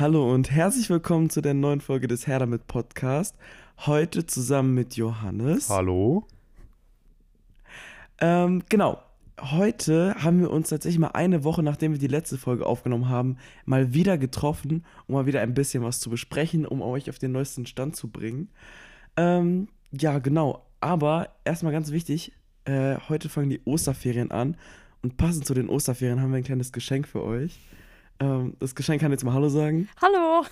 Hallo und herzlich willkommen zu der neuen Folge des Herr damit Podcast. Heute zusammen mit Johannes. Hallo. Ähm, genau. Heute haben wir uns tatsächlich mal eine Woche, nachdem wir die letzte Folge aufgenommen haben, mal wieder getroffen, um mal wieder ein bisschen was zu besprechen, um euch auf den neuesten Stand zu bringen. Ähm, ja, genau. Aber erstmal ganz wichtig, äh, heute fangen die Osterferien an und passend zu den Osterferien haben wir ein kleines Geschenk für euch. Ähm, das Geschenk kann jetzt mal Hallo sagen. Hallo.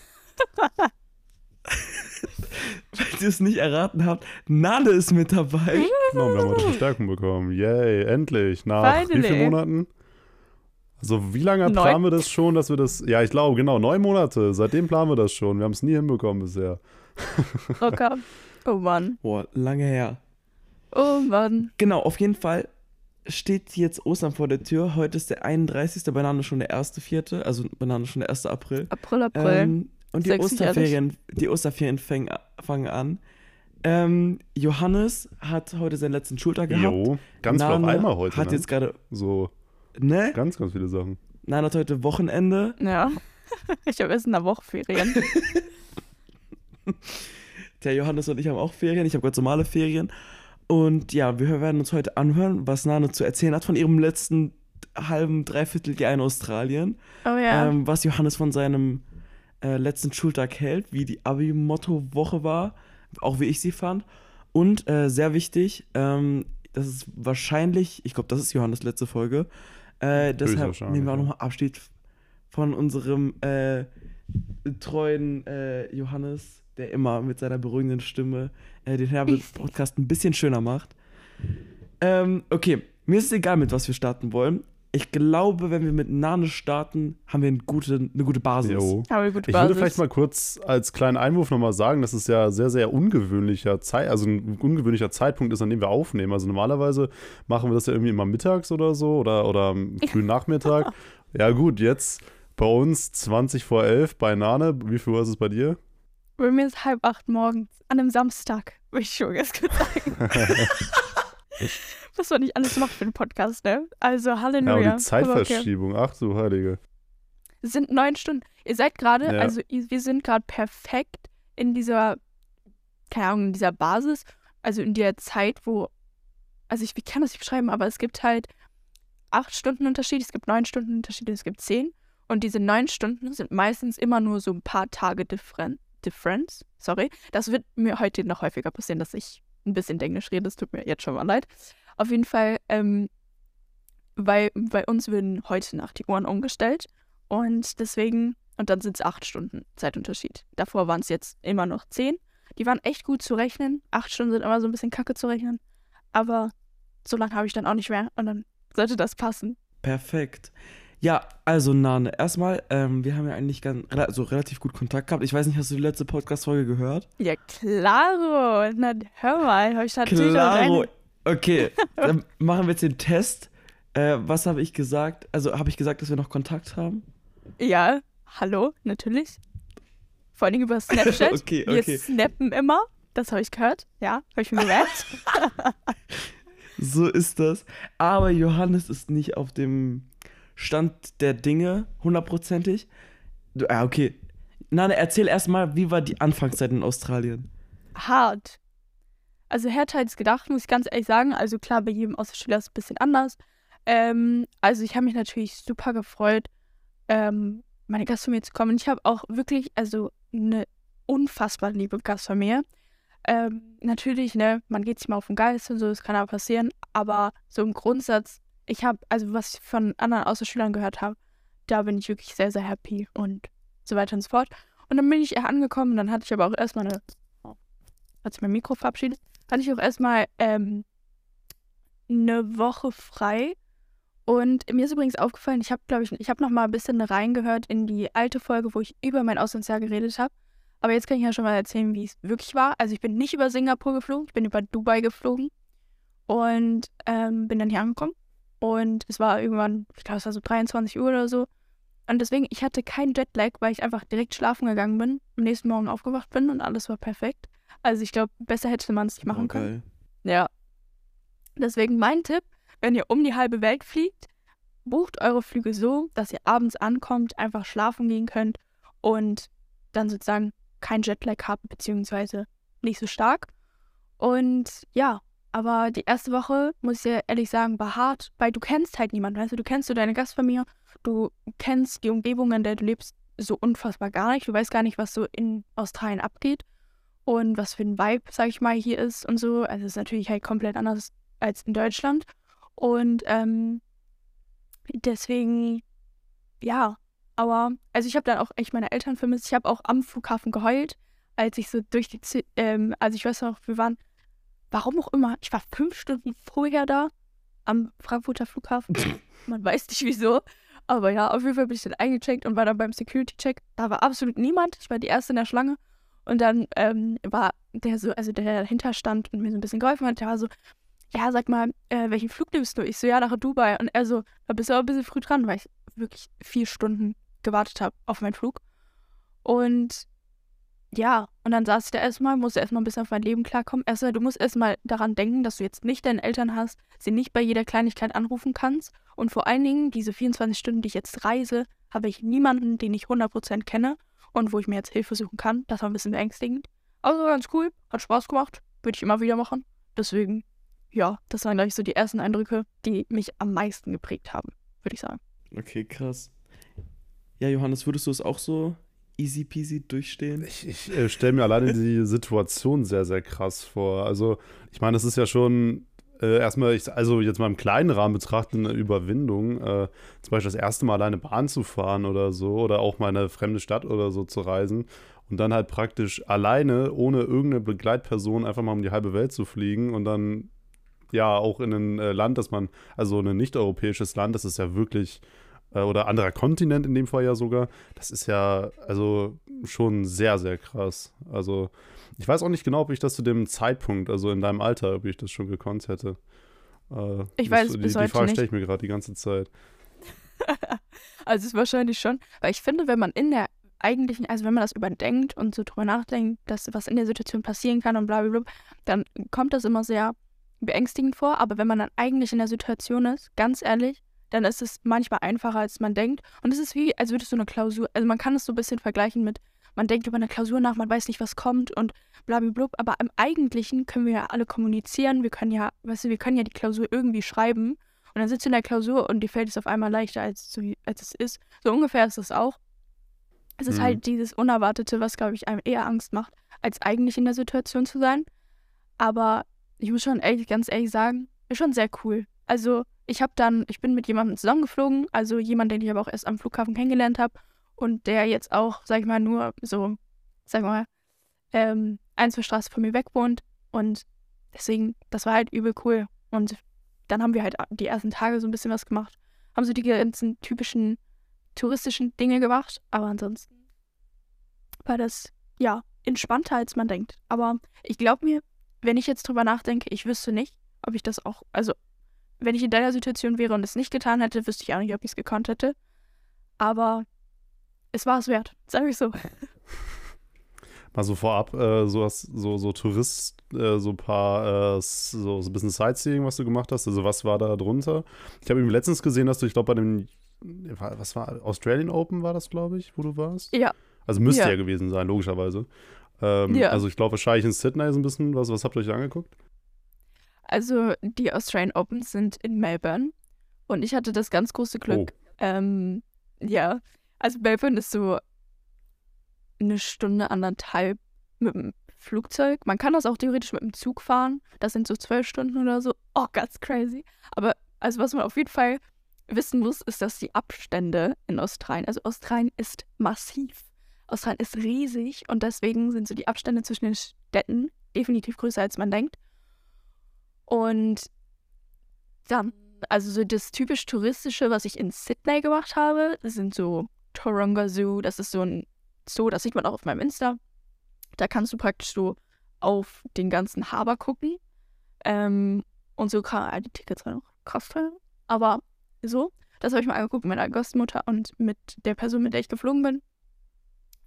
Falls ihr es nicht erraten habt, Nale ist mit dabei. Genau, wir haben heute Verstärkung bekommen. Yay, endlich. Nach Finally. wie vielen Monaten? Also, wie lange Neun. planen wir das schon, dass wir das. Ja, ich glaube, genau, neun Monate. Seitdem planen wir das schon. Wir haben es nie hinbekommen bisher. Rocker. Oh Mann. Boah, lange her. Oh Mann. Genau, auf jeden Fall steht jetzt Ostern vor der Tür. Heute ist der 31. Banane schon der 1.4., also Banane schon der 1. April. April, April. Ähm, und die. Osterferien, die Osterferien fängen, fangen an. Ähm, Johannes hat heute seinen letzten Schultag gehabt. Jo, ganz viel auf einmal heute. Hat ne? jetzt gerade, so ne? ganz, ganz viele Sachen. Nane hat heute Wochenende. ja. Ich habe erst in der Woche Ferien. Der Johannes und ich haben auch Ferien. Ich habe ganz normale Ferien. Und ja, wir werden uns heute anhören, was Nane zu erzählen hat von ihrem letzten halben, dreiviertel Jahr in Australien. Oh ja. Ähm, was Johannes von seinem äh, letzten Schultag hält, wie die Abi-Motto-Woche war, auch wie ich sie fand. Und äh, sehr wichtig, ähm, das ist wahrscheinlich, ich glaube, das ist Johannes letzte Folge. Äh, deshalb nehmen wir auch nochmal Abschied von unserem äh, treuen äh, Johannes, der immer mit seiner beruhigenden Stimme äh, den Herbert-Podcast ein bisschen schöner macht. Ähm, okay, mir ist es egal, mit was wir starten wollen. Ich glaube, wenn wir mit Nane starten, haben wir eine gute, eine gute Basis. Jo. Habe ich gute Ich Basis. würde vielleicht mal kurz als kleinen Einwurf nochmal sagen, dass es ja sehr, sehr ungewöhnlicher Zeit, also ein ungewöhnlicher Zeitpunkt ist, an dem wir aufnehmen. Also normalerweise machen wir das ja irgendwie immer mittags oder so oder, oder am frühen Nachmittag. Ja, gut, jetzt bei uns 20 vor 11 bei Nane. Wie viel Uhr ist es bei dir? Bei mir ist halb acht morgens an einem Samstag. Will ich schon ganz kurz sagen. Was man nicht alles macht für den Podcast, ne? Also Ja, Halleluja. aber die Aber okay. Zeitverschiebung. Ach du Heilige. Es sind neun Stunden. Ihr seid gerade, Ja. also wir sind gerade perfekt in dieser, keine Ahnung, in dieser Basis, also in der Zeit, wo, also ich wie kann das nicht beschreiben, aber es gibt halt acht Stunden Unterschied, es gibt neun Stunden Unterschied, es gibt zehn. Und diese neun Stunden sind meistens immer nur so ein paar Tage Differen Difference. Sorry. Das wird mir heute noch häufiger passieren, dass ich ein bisschen Englisch rede. Das tut mir jetzt schon mal leid. Auf jeden Fall, ähm, weil bei uns werden heute Nacht die Uhren umgestellt. Und deswegen, und dann sind es acht Stunden Zeitunterschied. Davor waren es jetzt immer noch zehn. Die waren echt gut zu rechnen. Acht Stunden sind immer so ein bisschen kacke zu rechnen. Aber so lange habe ich dann auch nicht mehr. Und dann sollte das passen. Perfekt. Ja, also Nane, erstmal, ähm, wir haben ja eigentlich ganz, also relativ gut Kontakt gehabt. Ich weiß nicht, hast du die letzte Podcast-Folge gehört? Ja, klaro. Na, hör mal, habe ich natürlich Klaro. Okay, dann machen wir jetzt den Test. Äh, was habe ich gesagt? Also habe ich gesagt, dass wir noch Kontakt haben? Ja, hallo, natürlich. Vor allem über Snapchat. Okay, Wir okay. snappen immer. Das habe ich gehört. Ja, habe ich mir gemerkt. So ist das. Aber Johannes ist nicht auf dem Stand der Dinge, hundertprozentig. Du- Ah, okay. Nane, erzähl erstmal, wie war die Anfangszeit in Australien? hart. Also härter als gedacht, muss ich ganz ehrlich sagen. Also klar, bei jedem Austauschschüler ist es ein bisschen anders. Ähm, also ich habe mich natürlich super gefreut, ähm, meine Gastfamilie zu kommen. Ich habe auch wirklich, also eine unfassbar liebe Gastfamilie. Ähm, natürlich, ne, man geht sich mal auf den Geist und so, das kann aber passieren. Aber so im Grundsatz, ich habe, also was ich von anderen Austauschschülern gehört habe, da bin ich wirklich sehr, sehr happy und so weiter und so fort. Und dann bin ich angekommen, dann hatte ich aber auch erstmal eine hat sich mein Mikro verabschiedet, hatte ich auch erstmal ähm, eine Woche frei. Und mir ist übrigens aufgefallen, ich habe, glaube ich, ich habe noch mal ein bisschen reingehört in die alte Folge, wo ich über mein Auslandsjahr geredet habe. Aber jetzt kann ich ja schon mal erzählen, wie es wirklich war. Also ich bin nicht über Singapur geflogen, ich bin über Dubai geflogen und ähm, bin dann hier angekommen. Und es war irgendwann, ich glaube, es war so 23 Uhr oder so. Und deswegen, ich hatte keinen Jetlag, weil ich einfach direkt schlafen gegangen bin, am nächsten Morgen aufgewacht bin und alles war perfekt. Also ich glaube, besser hätte man es nicht machen Oh, können. Ja. Deswegen mein Tipp, wenn ihr um die halbe Welt fliegt, bucht eure Flüge so, dass ihr abends ankommt, einfach schlafen gehen könnt und dann sozusagen kein Jetlag habe, beziehungsweise nicht so stark. Und ja, aber die erste Woche, muss ich ja ehrlich sagen, war hart, weil du kennst halt niemanden, weißt du, du kennst so deine Gastfamilie, du kennst die Umgebung, in der du lebst, so unfassbar gar nicht. Du weißt gar nicht, was so in Australien abgeht und was für ein Vibe, sag ich mal, hier ist und so. Also es ist natürlich halt komplett anders als in Deutschland. Und ähm, deswegen, ja, aber, also ich habe dann auch echt meine Eltern vermisst. Ich habe auch am Flughafen geheult, als ich so durch die, ähm, also ich weiß noch, wir waren, warum auch immer, ich war fünf Stunden vorher da am Frankfurter Flughafen. Man weiß nicht wieso. Aber ja, auf jeden Fall bin ich dann eingecheckt und war dann beim Security-Check. Da war absolut niemand. Ich war die erste in der Schlange. Und dann ähm, war der so, also der dahinter stand und mir so ein bisschen geholfen hat, der war so, ja, sag mal, äh, welchen Flug nimmst du? Ich so, ja, nach Dubai. Und er so, da bist du aber ein bisschen früh dran, weil ich wirklich vier Stunden gewartet habe auf meinen Flug. Und ja, und dann saß ich da erstmal, musste erstmal ein bisschen auf mein Leben klarkommen. Erstmal, du musst erstmal daran denken, dass du jetzt nicht deine Eltern hast, sie nicht bei jeder Kleinigkeit anrufen kannst. Und vor allen Dingen, diese 24 Stunden, die ich jetzt reise, habe ich niemanden, den ich 100% kenne und wo ich mir jetzt Hilfe suchen kann. Das war ein bisschen beängstigend. Also ganz cool, hat Spaß gemacht, würde ich immer wieder machen. Deswegen, ja, das waren gleich so die ersten Eindrücke, die mich am meisten geprägt haben, würde ich sagen. Okay, krass. Ja, Johannes, würdest du es auch so easy peasy durchstehen? Ich, ich äh, stelle mir alleine die Situation sehr, sehr krass vor. Also, ich meine, das ist ja schon äh, erstmal, ich, also jetzt mal im kleinen Rahmen betrachten, eine Überwindung. Äh, zum Beispiel das erste Mal alleine Bahn zu fahren oder so, oder auch mal in eine fremde Stadt oder so zu reisen und dann halt praktisch alleine, ohne irgendeine Begleitperson, einfach mal um die halbe Welt zu fliegen und dann ja auch in ein äh, Land, das man, also ein nicht-europäisches Land, das ist ja wirklich äh, oder anderer Kontinent in dem Fall ja sogar. Das ist ja also schon sehr, sehr krass. Also ich weiß auch nicht genau, ob ich das zu dem Zeitpunkt, also in deinem Alter, ob ich das schon gekonnt hätte. Äh, ich weiß die, bis heute Die Frage stelle ich mir gerade die ganze Zeit. also es ist wahrscheinlich schon, weil ich finde, wenn man in der eigentlichen, also wenn man das überdenkt und so drüber nachdenkt, dass was in der Situation passieren kann und bla bla bla, dann kommt das immer sehr beängstigend vor. Aber wenn man dann eigentlich in der Situation ist, ganz ehrlich, dann ist es manchmal einfacher, als man denkt. Und es ist wie, als würdest du eine Klausur, also man kann es so ein bisschen vergleichen mit, man denkt über eine Klausur nach, man weiß nicht, was kommt und blablabla. Aber im Eigentlichen können wir ja alle kommunizieren. Wir können ja, weißt du, wir können ja die Klausur irgendwie schreiben. Und dann sitzt du in der Klausur und dir fällt es auf einmal leichter, als, zu, als es ist. So ungefähr ist es auch. Es ist mhm. halt dieses Unerwartete, was, glaube ich, einem eher Angst macht, als eigentlich in der Situation zu sein. Aber ich muss schon ehrlich, ganz ehrlich sagen, ist schon sehr cool. Also, ich habe dann, ich bin mit jemandem zusammengeflogen, also jemand, den ich aber auch erst am Flughafen kennengelernt habe und der jetzt auch, sag ich mal, nur so, sag mal, ähm, ein, zwei Straßen von mir weg wohnt und deswegen, das war halt übel cool und dann haben wir halt die ersten Tage so ein bisschen was gemacht, haben so die ganzen typischen touristischen Dinge gemacht, aber ansonsten war das, ja, entspannter, als man denkt. Aber ich glaube mir, wenn ich jetzt drüber nachdenke, ich wüsste nicht, ob ich das auch, also wenn ich in deiner Situation wäre und es nicht getan hätte, wüsste ich auch nicht, ob ich es gekonnt hätte. Aber es war es wert, sage ich so. Mal so vorab, äh, so, hast, so, so Tourist, äh, so ein paar, äh, so, so ein bisschen Sightseeing, was du gemacht hast. Also, was war da drunter? Ich habe eben letztens gesehen, dass du, ich glaube, bei dem, was war, Australian Open war das, glaube ich, wo du warst? Ja. Also, müsste ja, ja gewesen sein, logischerweise. Ähm, ja. Also, ich glaube, wahrscheinlich in Sydney so ein bisschen. Was, was habt ihr euch da angeguckt? Also die Australian Opens sind in Melbourne und ich hatte das ganz große Glück. Oh. Ähm, ja, also Melbourne ist so eine Stunde, anderthalb mit dem Flugzeug. Man kann das auch theoretisch mit dem Zug fahren. Das sind so zwölf Stunden oder so. Oh, ganz crazy. Aber also was man auf jeden Fall wissen muss, ist, dass die Abstände in Australien, also Australien ist massiv. Australien ist riesig und deswegen sind so die Abstände zwischen den Städten definitiv größer, als man denkt. Und dann, also so das typisch touristische, was ich in Sydney gemacht habe, sind so Taronga Zoo, das ist so ein Zoo, das sieht man auch auf meinem Insta. Da kannst du praktisch so auf den ganzen Haber gucken. Ähm, und so die Tickets halt auch krass teuer. Aber so, das habe ich mal angeguckt mit meiner Gastmutter und mit der Person, mit der ich geflogen bin.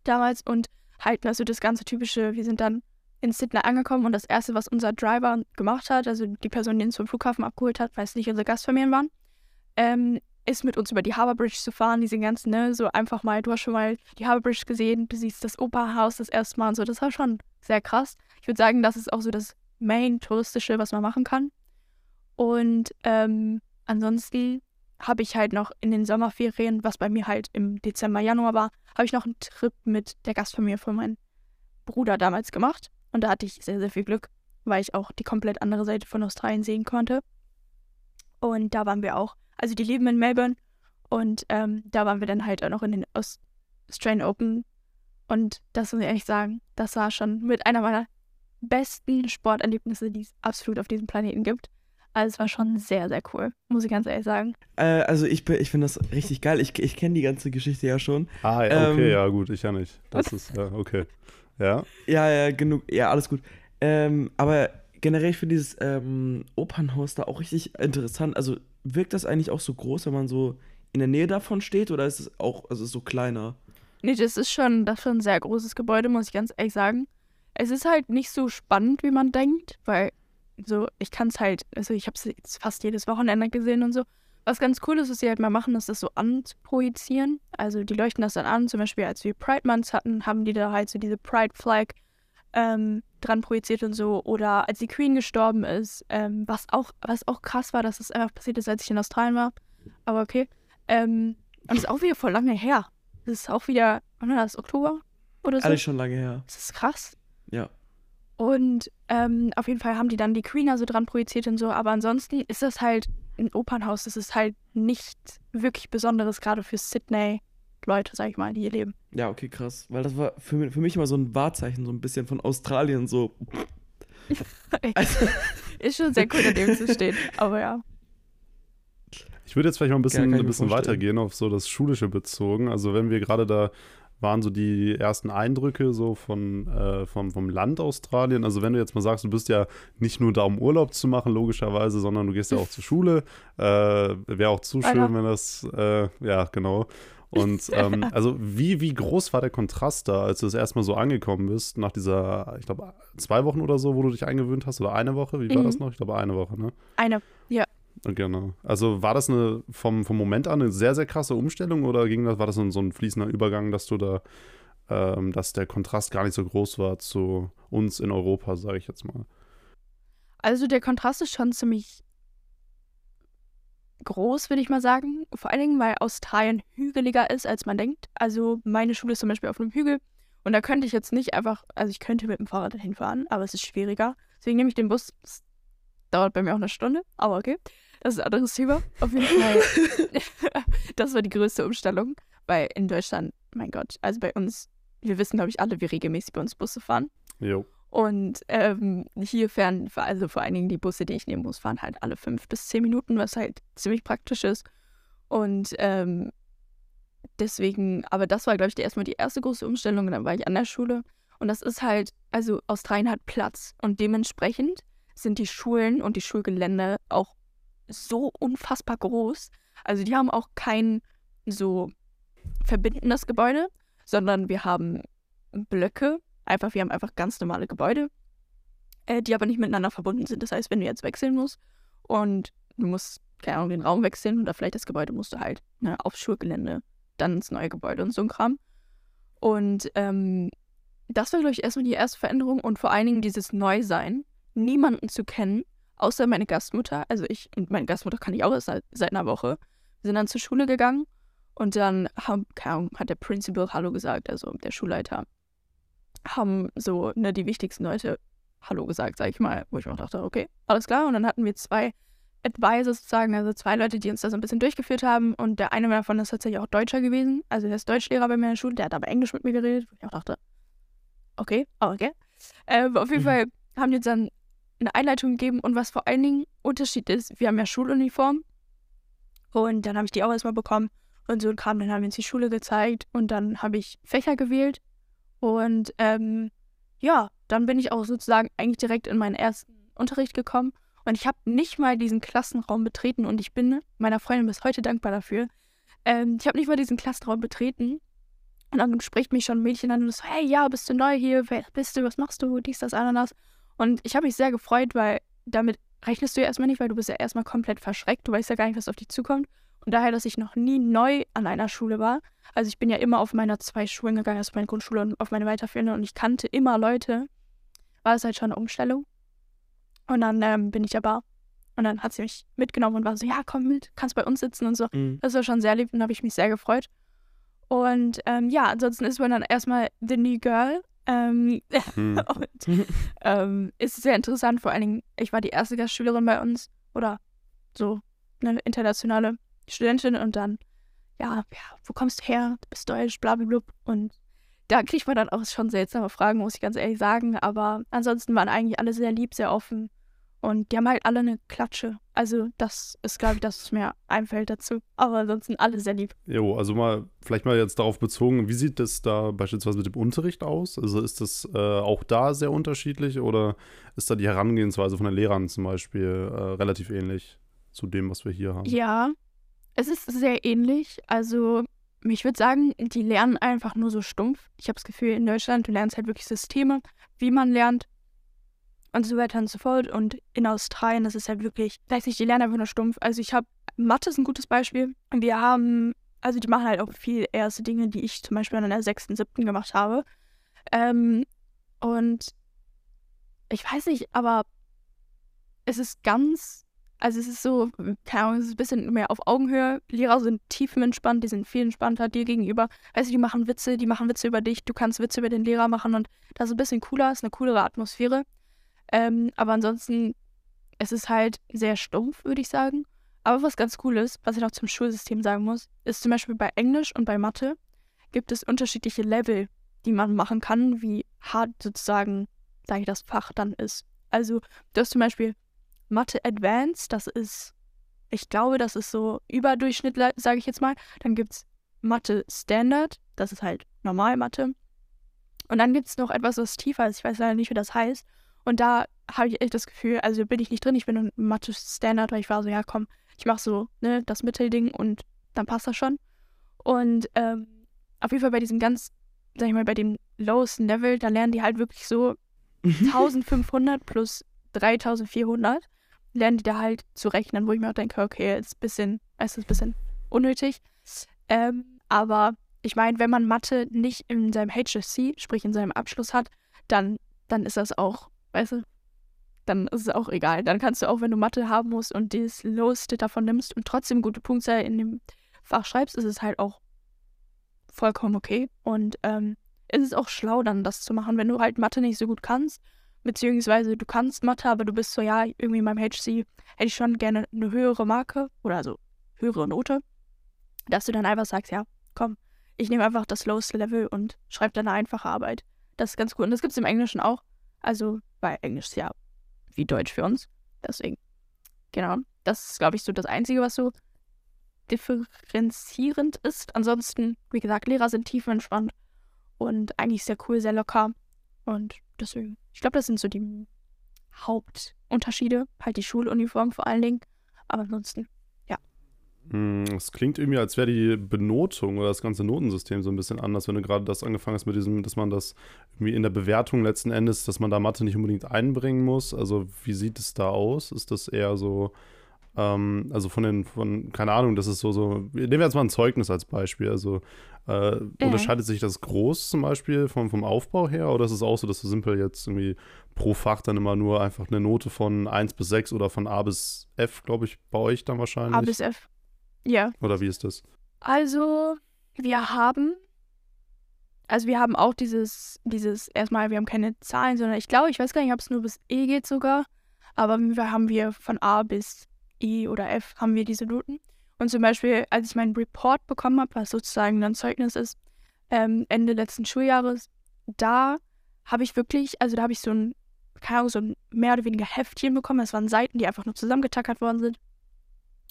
Damals. Und halt, also das ganze typische, wir sind dann in Sydney angekommen und das Erste, was unser Driver gemacht hat, also die Person, die uns zum Flughafen abgeholt hat, weil es nicht unsere Gastfamilien waren, ähm, ist mit uns über die Harbour Bridge zu fahren, diese ganzen, ne, so einfach mal, du hast schon mal die Harbour Bridge gesehen, du siehst das Opernhaus das erste Mal und so, das war schon sehr krass. Ich würde sagen, das ist auch so das Main-Touristische, was man machen kann. Und ähm, ansonsten habe ich halt noch in den Sommerferien, was bei mir halt im Dezember, Januar war, habe ich noch einen Trip mit der Gastfamilie von meinem Bruder damals gemacht. Und da hatte ich sehr, sehr viel Glück, weil ich auch die komplett andere Seite von Australien sehen konnte. Und da waren wir auch, also die leben in Melbourne und ähm, da waren wir dann halt auch noch in den Australian Open. Und das muss ich ehrlich sagen, das war schon mit einer meiner besten Sporterlebnisse, die es absolut auf diesem Planeten gibt. Also es war schon sehr, sehr cool, muss ich ganz ehrlich sagen. Äh, also ich, ich finde das richtig geil. Ich, ich kenne die ganze Geschichte ja schon. Ah, ja, okay, ähm, ja gut, ich ja nicht. Das ist, ja, okay. Ja? Ja, ja, genug. Ja, alles gut. Ähm, aber generell für dieses ähm, Opernhaus da auch richtig interessant. Also wirkt das eigentlich auch so groß, wenn man so in der Nähe davon steht oder ist es auch also so kleiner? Nee, das ist schon, das ist schon ein sehr großes Gebäude, muss ich ganz ehrlich sagen. Es ist halt nicht so spannend, wie man denkt, weil so, ich kann es halt, also ich habe es fast jedes Wochenende gesehen und so. Was ganz cool ist, was sie halt mal machen, ist das so anprojizieren. Also die leuchten das dann an, zum Beispiel als wir Pride Months hatten, haben die da halt so diese Pride Flag ähm, dran projiziert und so. Oder als die Queen gestorben ist, ähm, was, auch, was auch krass war, dass das einfach passiert ist, als ich in Australien war. Aber okay. Ähm, und das ist auch wieder voll lange her. Das ist auch wieder, wann war das, Oktober oder so? Alles schon lange her. Das ist krass. Ja. Und ähm, auf jeden Fall haben die dann die Queen also dran projiziert und so. Aber ansonsten ist das halt ein Opernhaus. Das ist halt nichts wirklich Besonderes, gerade für Sydney. Leute, sag ich mal, die hier leben. Ja, okay, krass. Weil das war für, für mich immer so ein Wahrzeichen, so ein bisschen von Australien, so. also. Ist schon sehr cool, daneben zu stehen, aber ja. Ich würde jetzt vielleicht mal ein bisschen, ein bisschen weitergehen auf so das Schulische bezogen. Also wenn wir gerade da waren so die ersten Eindrücke so von, äh, vom, vom Land Australien? Also wenn du jetzt mal sagst, du bist ja nicht nur da, um Urlaub zu machen, logischerweise, sondern du gehst ja auch zur Schule. Äh, Wäre auch zu schön, wenn das, äh, ja, genau. Und ähm, also wie, wie groß war der Kontrast da, als du das erstmal so angekommen bist, nach dieser, ich glaube, zwei Wochen oder so, wo du dich eingewöhnt hast, oder eine Woche? Wie war mhm. das noch? Ich glaube, eine Woche, ne? Eine, ja. Genau. Also war das eine vom, vom Moment an eine sehr, sehr krasse Umstellung oder ging das, war das so ein fließender Übergang, dass du da, ähm, dass der Kontrast gar nicht so groß war zu uns in Europa, sage ich jetzt mal? Also der Kontrast ist schon ziemlich groß, würde ich mal sagen. Vor allen Dingen, weil Australien hügeliger ist, als man denkt. Also meine Schule ist zum Beispiel auf einem Hügel und da könnte ich jetzt nicht einfach, also ich könnte mit dem Fahrrad hinfahren, aber es ist schwieriger. Deswegen nehme ich den Bus. Dauert bei mir auch eine Stunde, aber okay. Das ist ein anderes Thema. Auf jeden Fall. das war die größte Umstellung. Weil in Deutschland, mein Gott, also bei uns, wir wissen, glaube ich, alle, wie regelmäßig bei uns Busse fahren. Jo. Und ähm, hier fern, also vor allen Dingen die Busse, die ich nehmen muss, fahren halt alle fünf bis zehn Minuten, was halt ziemlich praktisch ist. Und ähm, deswegen, aber das war, glaube ich, erstmal die erste große Umstellung. Und dann war ich an der Schule. Und das ist halt, also Australien hat Platz. Und dementsprechend sind die Schulen und die Schulgelände auch so unfassbar groß. Also die haben auch kein so verbindendes Gebäude, sondern wir haben Blöcke. Einfach, wir haben einfach ganz normale Gebäude, äh, die aber nicht miteinander verbunden sind. Das heißt, wenn du jetzt wechseln musst und du musst, keine Ahnung, den Raum wechseln oder vielleicht das Gebäude musst du halt ne, aufs Schulgelände, dann ins neue Gebäude und so ein Kram. Und ähm, das war, glaube ich, erstmal die erste Veränderung und vor allen Dingen dieses Neusein, niemanden zu kennen, außer meine Gastmutter. Also ich und meine Gastmutter kann ich auch erst seit, seit einer Woche. Wir sind dann zur Schule gegangen und dann haben, Ahnung, hat der Principal Hallo gesagt, also der Schulleiter, haben so ne, die wichtigsten Leute Hallo gesagt, sag ich mal, wo ich mir dachte, okay, alles klar. Und dann hatten wir zwei Advisors sozusagen, also zwei Leute, die uns da so ein bisschen durchgeführt haben. Und der eine davon ist tatsächlich auch Deutscher gewesen. Also der ist Deutschlehrer bei mir in der Schule, der hat aber Englisch mit mir geredet, wo ich auch dachte, okay, okay. Äh, auf jeden mhm. Fall haben die uns dann eine Einleitung gegeben und was vor allen Dingen Unterschied ist, wir haben ja Schuluniform und dann habe ich die auch erstmal bekommen und so ein Kram, dann haben wir uns die Schule gezeigt und dann habe ich Fächer gewählt und ähm, ja, dann bin ich auch sozusagen eigentlich direkt in meinen ersten Unterricht gekommen und ich habe nicht mal diesen Klassenraum betreten und ich bin meiner Freundin bis heute dankbar dafür. Ähm, ich habe nicht mal diesen Klassenraum betreten und dann spricht mich schon ein Mädchen an und so, hey, ja, bist du neu hier? Wer bist du? Was machst du? Dies, das, Ananas. Und ich habe mich sehr gefreut, weil damit rechnest du ja erstmal nicht, weil du bist ja erstmal komplett verschreckt. Du weißt ja gar nicht, was auf dich zukommt. Und daher, dass ich noch nie neu an einer Schule war, also ich bin ja immer auf meiner zwei Schulen gegangen, also meine Grundschule und auf meine weiterführende und ich kannte immer Leute, war es halt schon eine Umstellung. Und dann ähm, bin ich aber und dann hat sie mich mitgenommen und war so, ja, komm mit, kannst bei uns sitzen und so. Mhm. Das war schon sehr lieb und habe ich mich sehr gefreut. Und ähm, ja, ansonsten ist man dann erstmal the new girl. Ähm, Hm. und ähm, ist sehr interessant, vor allen Dingen, ich war die erste Gastschülerin bei uns oder so eine internationale Studentin und dann, ja, ja, wo kommst du her? Du bist deutsch, blablabla. Und da kriegt man dann auch schon seltsame Fragen, muss ich ganz ehrlich sagen. Aber ansonsten waren eigentlich alle sehr lieb, sehr offen. Und die haben halt alle eine Klatsche. Also das ist, glaube ich, das, was mir einfällt dazu. Aber ansonsten alle sehr lieb. Jo, also mal, vielleicht mal jetzt darauf bezogen, wie sieht das da beispielsweise mit dem Unterricht aus? Also ist das äh, auch da sehr unterschiedlich oder ist da die Herangehensweise von den Lehrern zum Beispiel äh, relativ ähnlich zu dem, was wir hier haben? Ja, es ist sehr ähnlich. Also, ich würde sagen, die lernen einfach nur so stumpf. Ich habe das Gefühl, in Deutschland, du lernst halt wirklich Systeme, wie man lernt und so weiter und so fort. Und in Australien, das ist halt wirklich, weiß nicht, die lernen einfach nur stumpf. Also, ich habe, Mathe ist ein gutes Beispiel. Wir haben, also, die machen halt auch viel erste Dinge, die ich zum Beispiel an der sechsten, siebten gemacht habe. Ähm, und ich weiß nicht, aber es ist ganz also es ist so, keine Ahnung, es ist ein bisschen mehr auf Augenhöhe. Lehrer sind tiefenentspannt, die sind viel entspannter dir gegenüber. Weißt du, die machen Witze, die machen Witze über dich, du kannst Witze über den Lehrer machen und das ist ein bisschen cooler, ist eine coolere Atmosphäre. Ähm, aber ansonsten, es ist halt sehr stumpf, würde ich sagen. Aber was ganz cool ist, was ich noch zum Schulsystem sagen muss, ist zum Beispiel bei Englisch und bei Mathe gibt es unterschiedliche Level, die man machen kann, wie hart sozusagen, sage ich, das Fach dann ist. Also, du hast zum Beispiel Mathe Advanced, das ist, ich glaube, das ist so Überdurchschnitt, sage ich jetzt mal. Dann gibt es Mathe Standard, das ist halt normal Mathe. Und dann gibt es noch etwas, was tiefer ist, ich weiß leider nicht, wie das heißt. Und da habe ich echt das Gefühl, also bin ich nicht drin, ich bin in Mathe Standard, weil ich war so, ja komm, ich mache so, ne, das Mittelding und dann passt das schon. Und ähm, auf jeden Fall bei diesem ganz, sag ich mal, bei dem lowesten Level, da lernen die halt wirklich so 1500 plus 3400 lernen die da halt zu rechnen, wo ich mir auch denke, okay, ist ein bisschen, es ist ein bisschen unnötig. Ähm, aber ich meine, wenn man Mathe nicht in seinem HSC, sprich in seinem Abschluss hat, dann, dann ist das auch, weißt du, dann ist es auch egal. Dann kannst du auch, wenn du Mathe haben musst und das Loweste davon nimmst und trotzdem gute Punktzahl in dem Fach schreibst, ist es halt auch vollkommen okay. Und ähm, es ist auch schlau, dann das zu machen, wenn du halt Mathe nicht so gut kannst beziehungsweise du kannst Mathe, aber du bist so, ja, irgendwie in meinem HC hätte ich schon gerne eine höhere Marke oder also höhere Note, dass du dann einfach sagst, ja, komm, ich nehme einfach das lowest Level und schreibe dann eine einfache Arbeit. Das ist ganz cool. Und das gibt es im Englischen auch. Also, weil Englisch ist ja wie Deutsch für uns. Deswegen, genau. Das ist, glaube ich, so das Einzige, was so differenzierend ist. Ansonsten, wie gesagt, Lehrer sind tiefenentspannt und eigentlich sehr cool, sehr locker. Und deswegen, ich glaube, das sind so die Hauptunterschiede. Halt die Schuluniform vor allen Dingen. Aber ansonsten, Es klingt irgendwie, als wäre die Benotung oder das ganze Notensystem so ein bisschen anders, wenn du gerade das angefangen hast mit diesem, dass man das irgendwie in der Bewertung letzten Endes, dass man da Mathe nicht unbedingt einbringen muss. Also wie sieht es da aus? Ist das eher so, ähm, also von den, von, keine Ahnung, das ist so, so, nehmen wir jetzt mal ein Zeugnis als Beispiel. Also äh, unterscheidet sich das groß zum Beispiel vom, vom Aufbau her oder ist es auch so, dass du simpel jetzt irgendwie pro Fach dann immer nur einfach eine Note von 1 bis 6 oder von A bis F, glaube ich, bei euch dann wahrscheinlich? A bis F. Ja. Oder wie ist das? Also, wir haben, also wir haben auch dieses, dieses, erstmal, wir haben keine Zahlen, sondern ich glaube, ich weiß gar nicht, ob es nur bis E geht sogar, aber wir haben wir von A bis E oder F haben wir diese Noten. Und zum Beispiel, als ich meinen Report bekommen habe, was sozusagen ein Zeugnis ist, ähm, Ende letzten Schuljahres, da habe ich wirklich, also da habe ich so ein, keine Ahnung, so ein mehr oder weniger Heftchen bekommen. Es waren Seiten, die einfach nur zusammengetackert worden sind.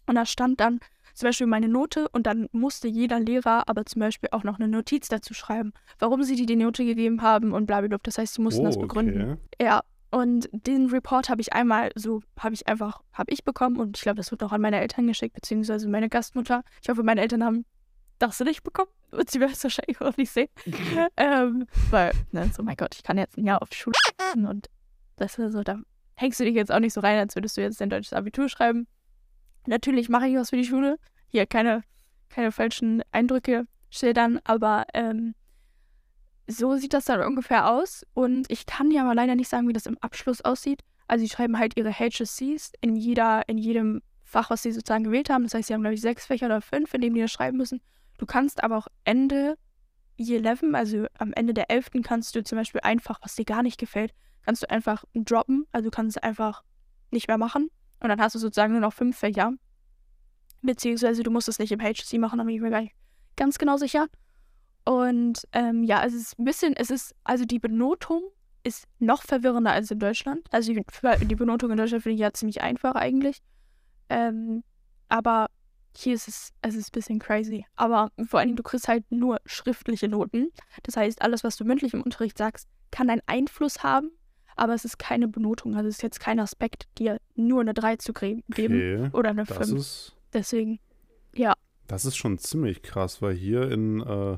Und da stand dann zum Beispiel meine Note und dann musste jeder Lehrer aber zum Beispiel auch noch eine Notiz dazu schreiben, warum sie dir die Note gegeben haben und blablabla. Das heißt, sie mussten das Oh, begründen. okay. Ja, und den Report habe ich einmal so, habe ich einfach, habe ich bekommen und ich glaube, das wird auch an meine Eltern geschickt, beziehungsweise meine Gastmutter. Ich hoffe, meine Eltern haben das nicht bekommen und sie werden es wahrscheinlich auch nicht sehen. ähm, weil, ne, so mein Gott, ich kann jetzt ein Jahr auf Schule und das ist so, da hängst du dich jetzt auch nicht so rein, als würdest du jetzt dein deutsches Abitur schreiben. Natürlich mache ich was für die Schule. hier keine, keine falschen Eindrücke schildern, aber ähm, so sieht das dann ungefähr aus. Und ich kann ja aber leider nicht sagen, wie das im Abschluss aussieht. Also sie schreiben halt ihre HSCs in jeder, in jedem Fach, was sie sozusagen gewählt haben. Das heißt, sie haben, glaube ich, sechs Fächer oder fünf, in denen die das schreiben müssen. Du kannst aber auch Ende Year 11, also am Ende der 11. kannst du zum Beispiel einfach, was dir gar nicht gefällt, kannst du einfach droppen. Also du kannst es einfach nicht mehr machen. Und dann hast du sozusagen nur noch fünf Fächer. Beziehungsweise du musst es nicht im HSC machen, da bin ich mir gar nicht ganz genau sicher. Und ähm, ja, es ist ein bisschen, es ist, also die Benotung ist noch verwirrender als in Deutschland. Also die, die Benotung in Deutschland finde ich ja ziemlich einfach eigentlich. Ähm, aber hier ist es, es ist ein bisschen crazy. Aber vor allen Dingen, du kriegst halt nur schriftliche Noten. Das heißt, alles, was du mündlich im Unterricht sagst, kann einen Einfluss haben, aber es ist keine Benotung. Also es ist jetzt kein Aspekt, dir nur eine 3 zu geben Okay, oder eine das 5. ist, Deswegen, ja. das ist schon ziemlich krass, weil hier in, äh,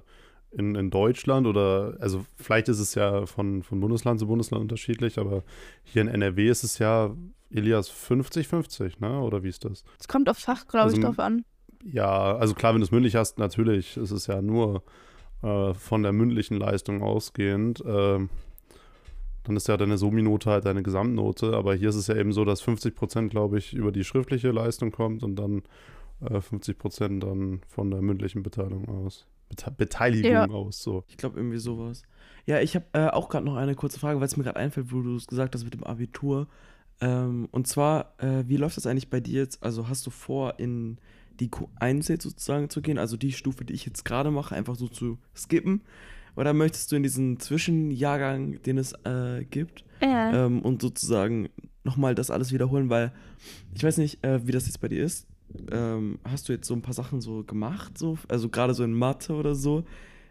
in, in Deutschland oder, also vielleicht ist es ja von, von Bundesland zu Bundesland unterschiedlich, aber hier in NRW ist es ja, Elias, 50-50, ne? Oder wie ist das? Es kommt aufs Fach, glaube ich, Also, drauf an. Ja, also klar, wenn du es mündlich hast, natürlich ist es ja nur äh, von der mündlichen Leistung ausgehend. ähm, dann ist ja deine Somi-Note halt deine Gesamtnote, aber hier ist es ja eben so, dass 50 Prozent, glaube ich, über die schriftliche Leistung kommt und dann äh, 50 Prozent dann von der mündlichen Beteiligung aus. Bete Beteiligung Ja. aus, so. Ich glaube irgendwie sowas. Ja, ich habe äh, auch gerade noch eine kurze Frage, weil es mir gerade einfällt, wo du es gesagt hast mit dem Abitur. Ähm, und zwar, äh, wie läuft das eigentlich bei dir jetzt? Also hast du vor, in die Q1 jetzt sozusagen zu gehen, also die Stufe, die ich jetzt gerade mache, einfach so zu skippen? Oder möchtest du in diesen Zwischenjahrgang, den es äh, gibt, Ja. ähm, und sozusagen nochmal das alles wiederholen? Weil ich weiß nicht, äh, wie das jetzt bei dir ist. Ähm, hast du jetzt so ein paar Sachen so gemacht, so, also gerade so in Mathe oder so?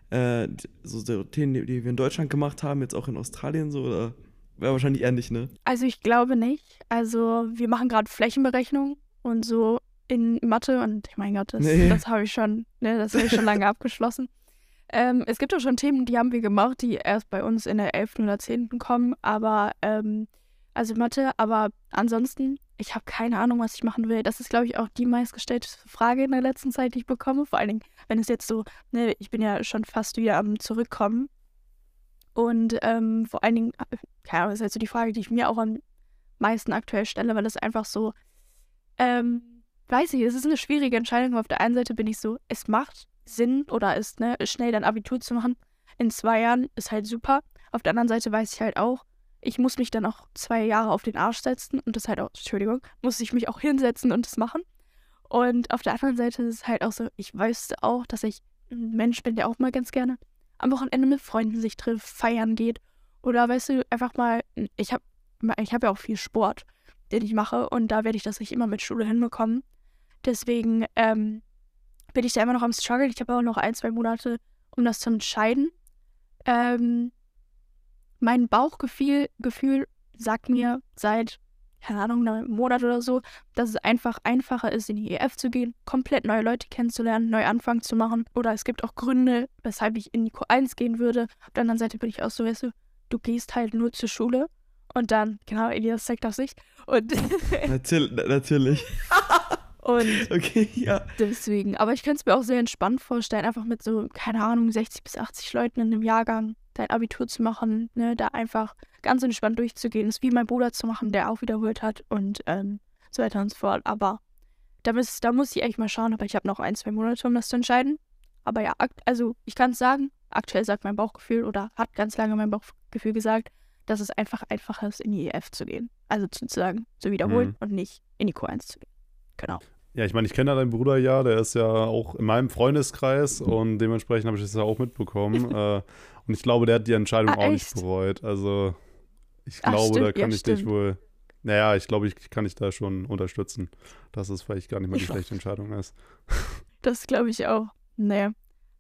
äh, so Themen, die, die wir in Deutschland gemacht haben, jetzt auch in Australien so, oder wäre wahrscheinlich eher nicht, ne? Also ich glaube nicht. Also wir machen gerade Flächenberechnung und so in Mathe und ich mein Gott, das, Nee. das habe ich schon, ne, das habe ich schon lange abgeschlossen. Ähm, es gibt auch schon Themen, die haben wir gemacht, die erst bei uns in der 11. oder 10. kommen, aber ähm, also Mathe, aber ansonsten, ich habe keine Ahnung, was ich machen will. Das ist, glaube ich, auch die meistgestellte Frage in der letzten Zeit, die ich bekomme. Vor allen Dingen, wenn es jetzt so, ne, ich bin ja schon fast wieder am Zurückkommen. Und ähm, vor allen Dingen, äh, keine Ahnung, das ist halt so die Frage, die ich mir auch am meisten aktuell stelle, weil es einfach so, ähm, weiß ich, es ist eine schwierige Entscheidung. Auf der einen Seite bin ich so, es macht Sinn oder ist, ne, schnell dann Abitur zu machen. In zwei Jahren ist halt super. Auf der anderen Seite weiß ich halt auch, ich muss mich dann auch zwei Jahre auf den Arsch setzen und das halt auch, Entschuldigung, muss ich mich auch hinsetzen und das machen. Und auf der anderen Seite ist es halt auch so, ich weiß auch, dass ich ein Mensch bin, der auch mal ganz gerne am Wochenende mit Freunden sich trifft, feiern geht. Oder weißt du, einfach mal, ich habe ich hab ja auch viel Sport, den ich mache und da werde ich das nicht immer mit Schule hinbekommen. Deswegen ähm, bin ich da immer noch am Struggle. Ich habe auch noch ein, zwei Monate, um das zu entscheiden. Ähm, mein Bauchgefühl Gefühl sagt mir seit, keine Ahnung, einem Monat oder so, dass es einfach einfacher ist, in die EF zu gehen, komplett neue Leute kennenzulernen, neu Anfang zu machen. Oder es gibt auch Gründe, weshalb ich in die Q1 gehen würde. Auf der anderen Seite bin ich auch so, weißt du, du gehst halt nur zur Schule und dann, genau, Elias zeigt auf sich. Und, Natürlich, natürlich. Und Okay, ja. deswegen. Aber ich könnte es mir auch sehr entspannt vorstellen, einfach mit so, keine Ahnung, 60 bis 80 Leuten in einem Jahrgang dein Abitur zu machen, ne, da einfach ganz entspannt durchzugehen. Das ist wie mein Bruder zu machen, der auch wiederholt hat und ähm, so weiter und so fort. Aber da muss, da muss ich echt mal schauen, aber ich habe noch ein, zwei Monate, um das zu entscheiden. Aber ja, also ich kann es sagen, aktuell sagt mein Bauchgefühl oder hat ganz lange mein Bauchgefühl gesagt, dass es einfach einfacher ist, in die EF zu gehen. Also sozusagen zu wiederholen Mhm. und nicht in die Q1 zu gehen. Genau. Ja, ich meine, ich kenne ja deinen Bruder ja, der ist ja auch in meinem Freundeskreis und dementsprechend habe ich das ja auch mitbekommen. äh, und ich glaube, der hat die Entscheidung Ah, auch nicht bereut. Also ich Ach, glaube, da stimmt, kann ja, ich dich stimmt. wohl. Naja, ich glaube, ich kann dich da schon unterstützen, dass es vielleicht gar nicht mal die Ich schlechte Entscheidung ist. Das glaube ich auch. Nee.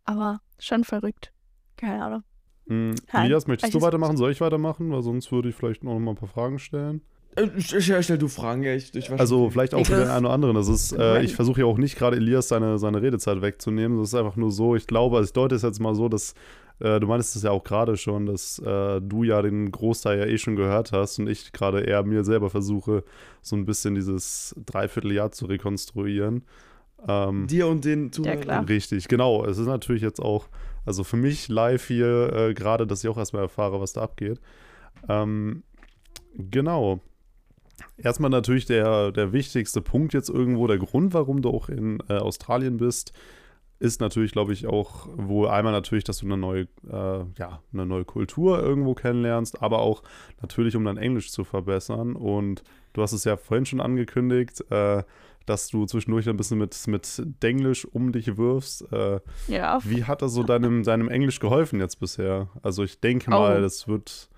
Aber schon verrückt. Keine Ahnung. Nein, Elias, möchtest du weitermachen? Soll ich weitermachen? Weil sonst würde ich vielleicht noch mal ein paar Fragen stellen. Äh, stell, stell du Fragen, ja. Ich, ich Also vielleicht auch für den einen oder anderen. Das ist, äh, ich versuche ja auch nicht gerade Elias seine, seine Redezeit wegzunehmen. Das ist einfach nur so, ich glaube, also ich deute es jetzt mal so, dass äh, du meinst es ja auch gerade schon, dass äh, du ja den Großteil ja eh schon gehört hast und ich gerade eher mir selber versuche, so ein bisschen dieses Dreivierteljahr zu rekonstruieren. Ähm, Dir und den Ja, Zuhörern. klar. Richtig, genau. Es ist natürlich jetzt auch, also für mich live hier äh, gerade, dass ich auch erstmal erfahre, was da abgeht. Ähm, genau. Erstmal natürlich der, der wichtigste Punkt jetzt irgendwo, der Grund, warum du auch in äh, Australien bist, ist natürlich, glaube ich, auch wohl einmal natürlich, dass du eine neue, äh, ja, eine neue Kultur irgendwo kennenlernst, aber auch natürlich, um dein Englisch zu verbessern. Und du hast es ja vorhin schon angekündigt, äh, dass du zwischendurch ein bisschen mit, mit Denglisch um dich wirfst. Äh, Ja, wie hat das so deinem, deinem Englisch geholfen jetzt bisher? Also ich denke mal, Oh. das wird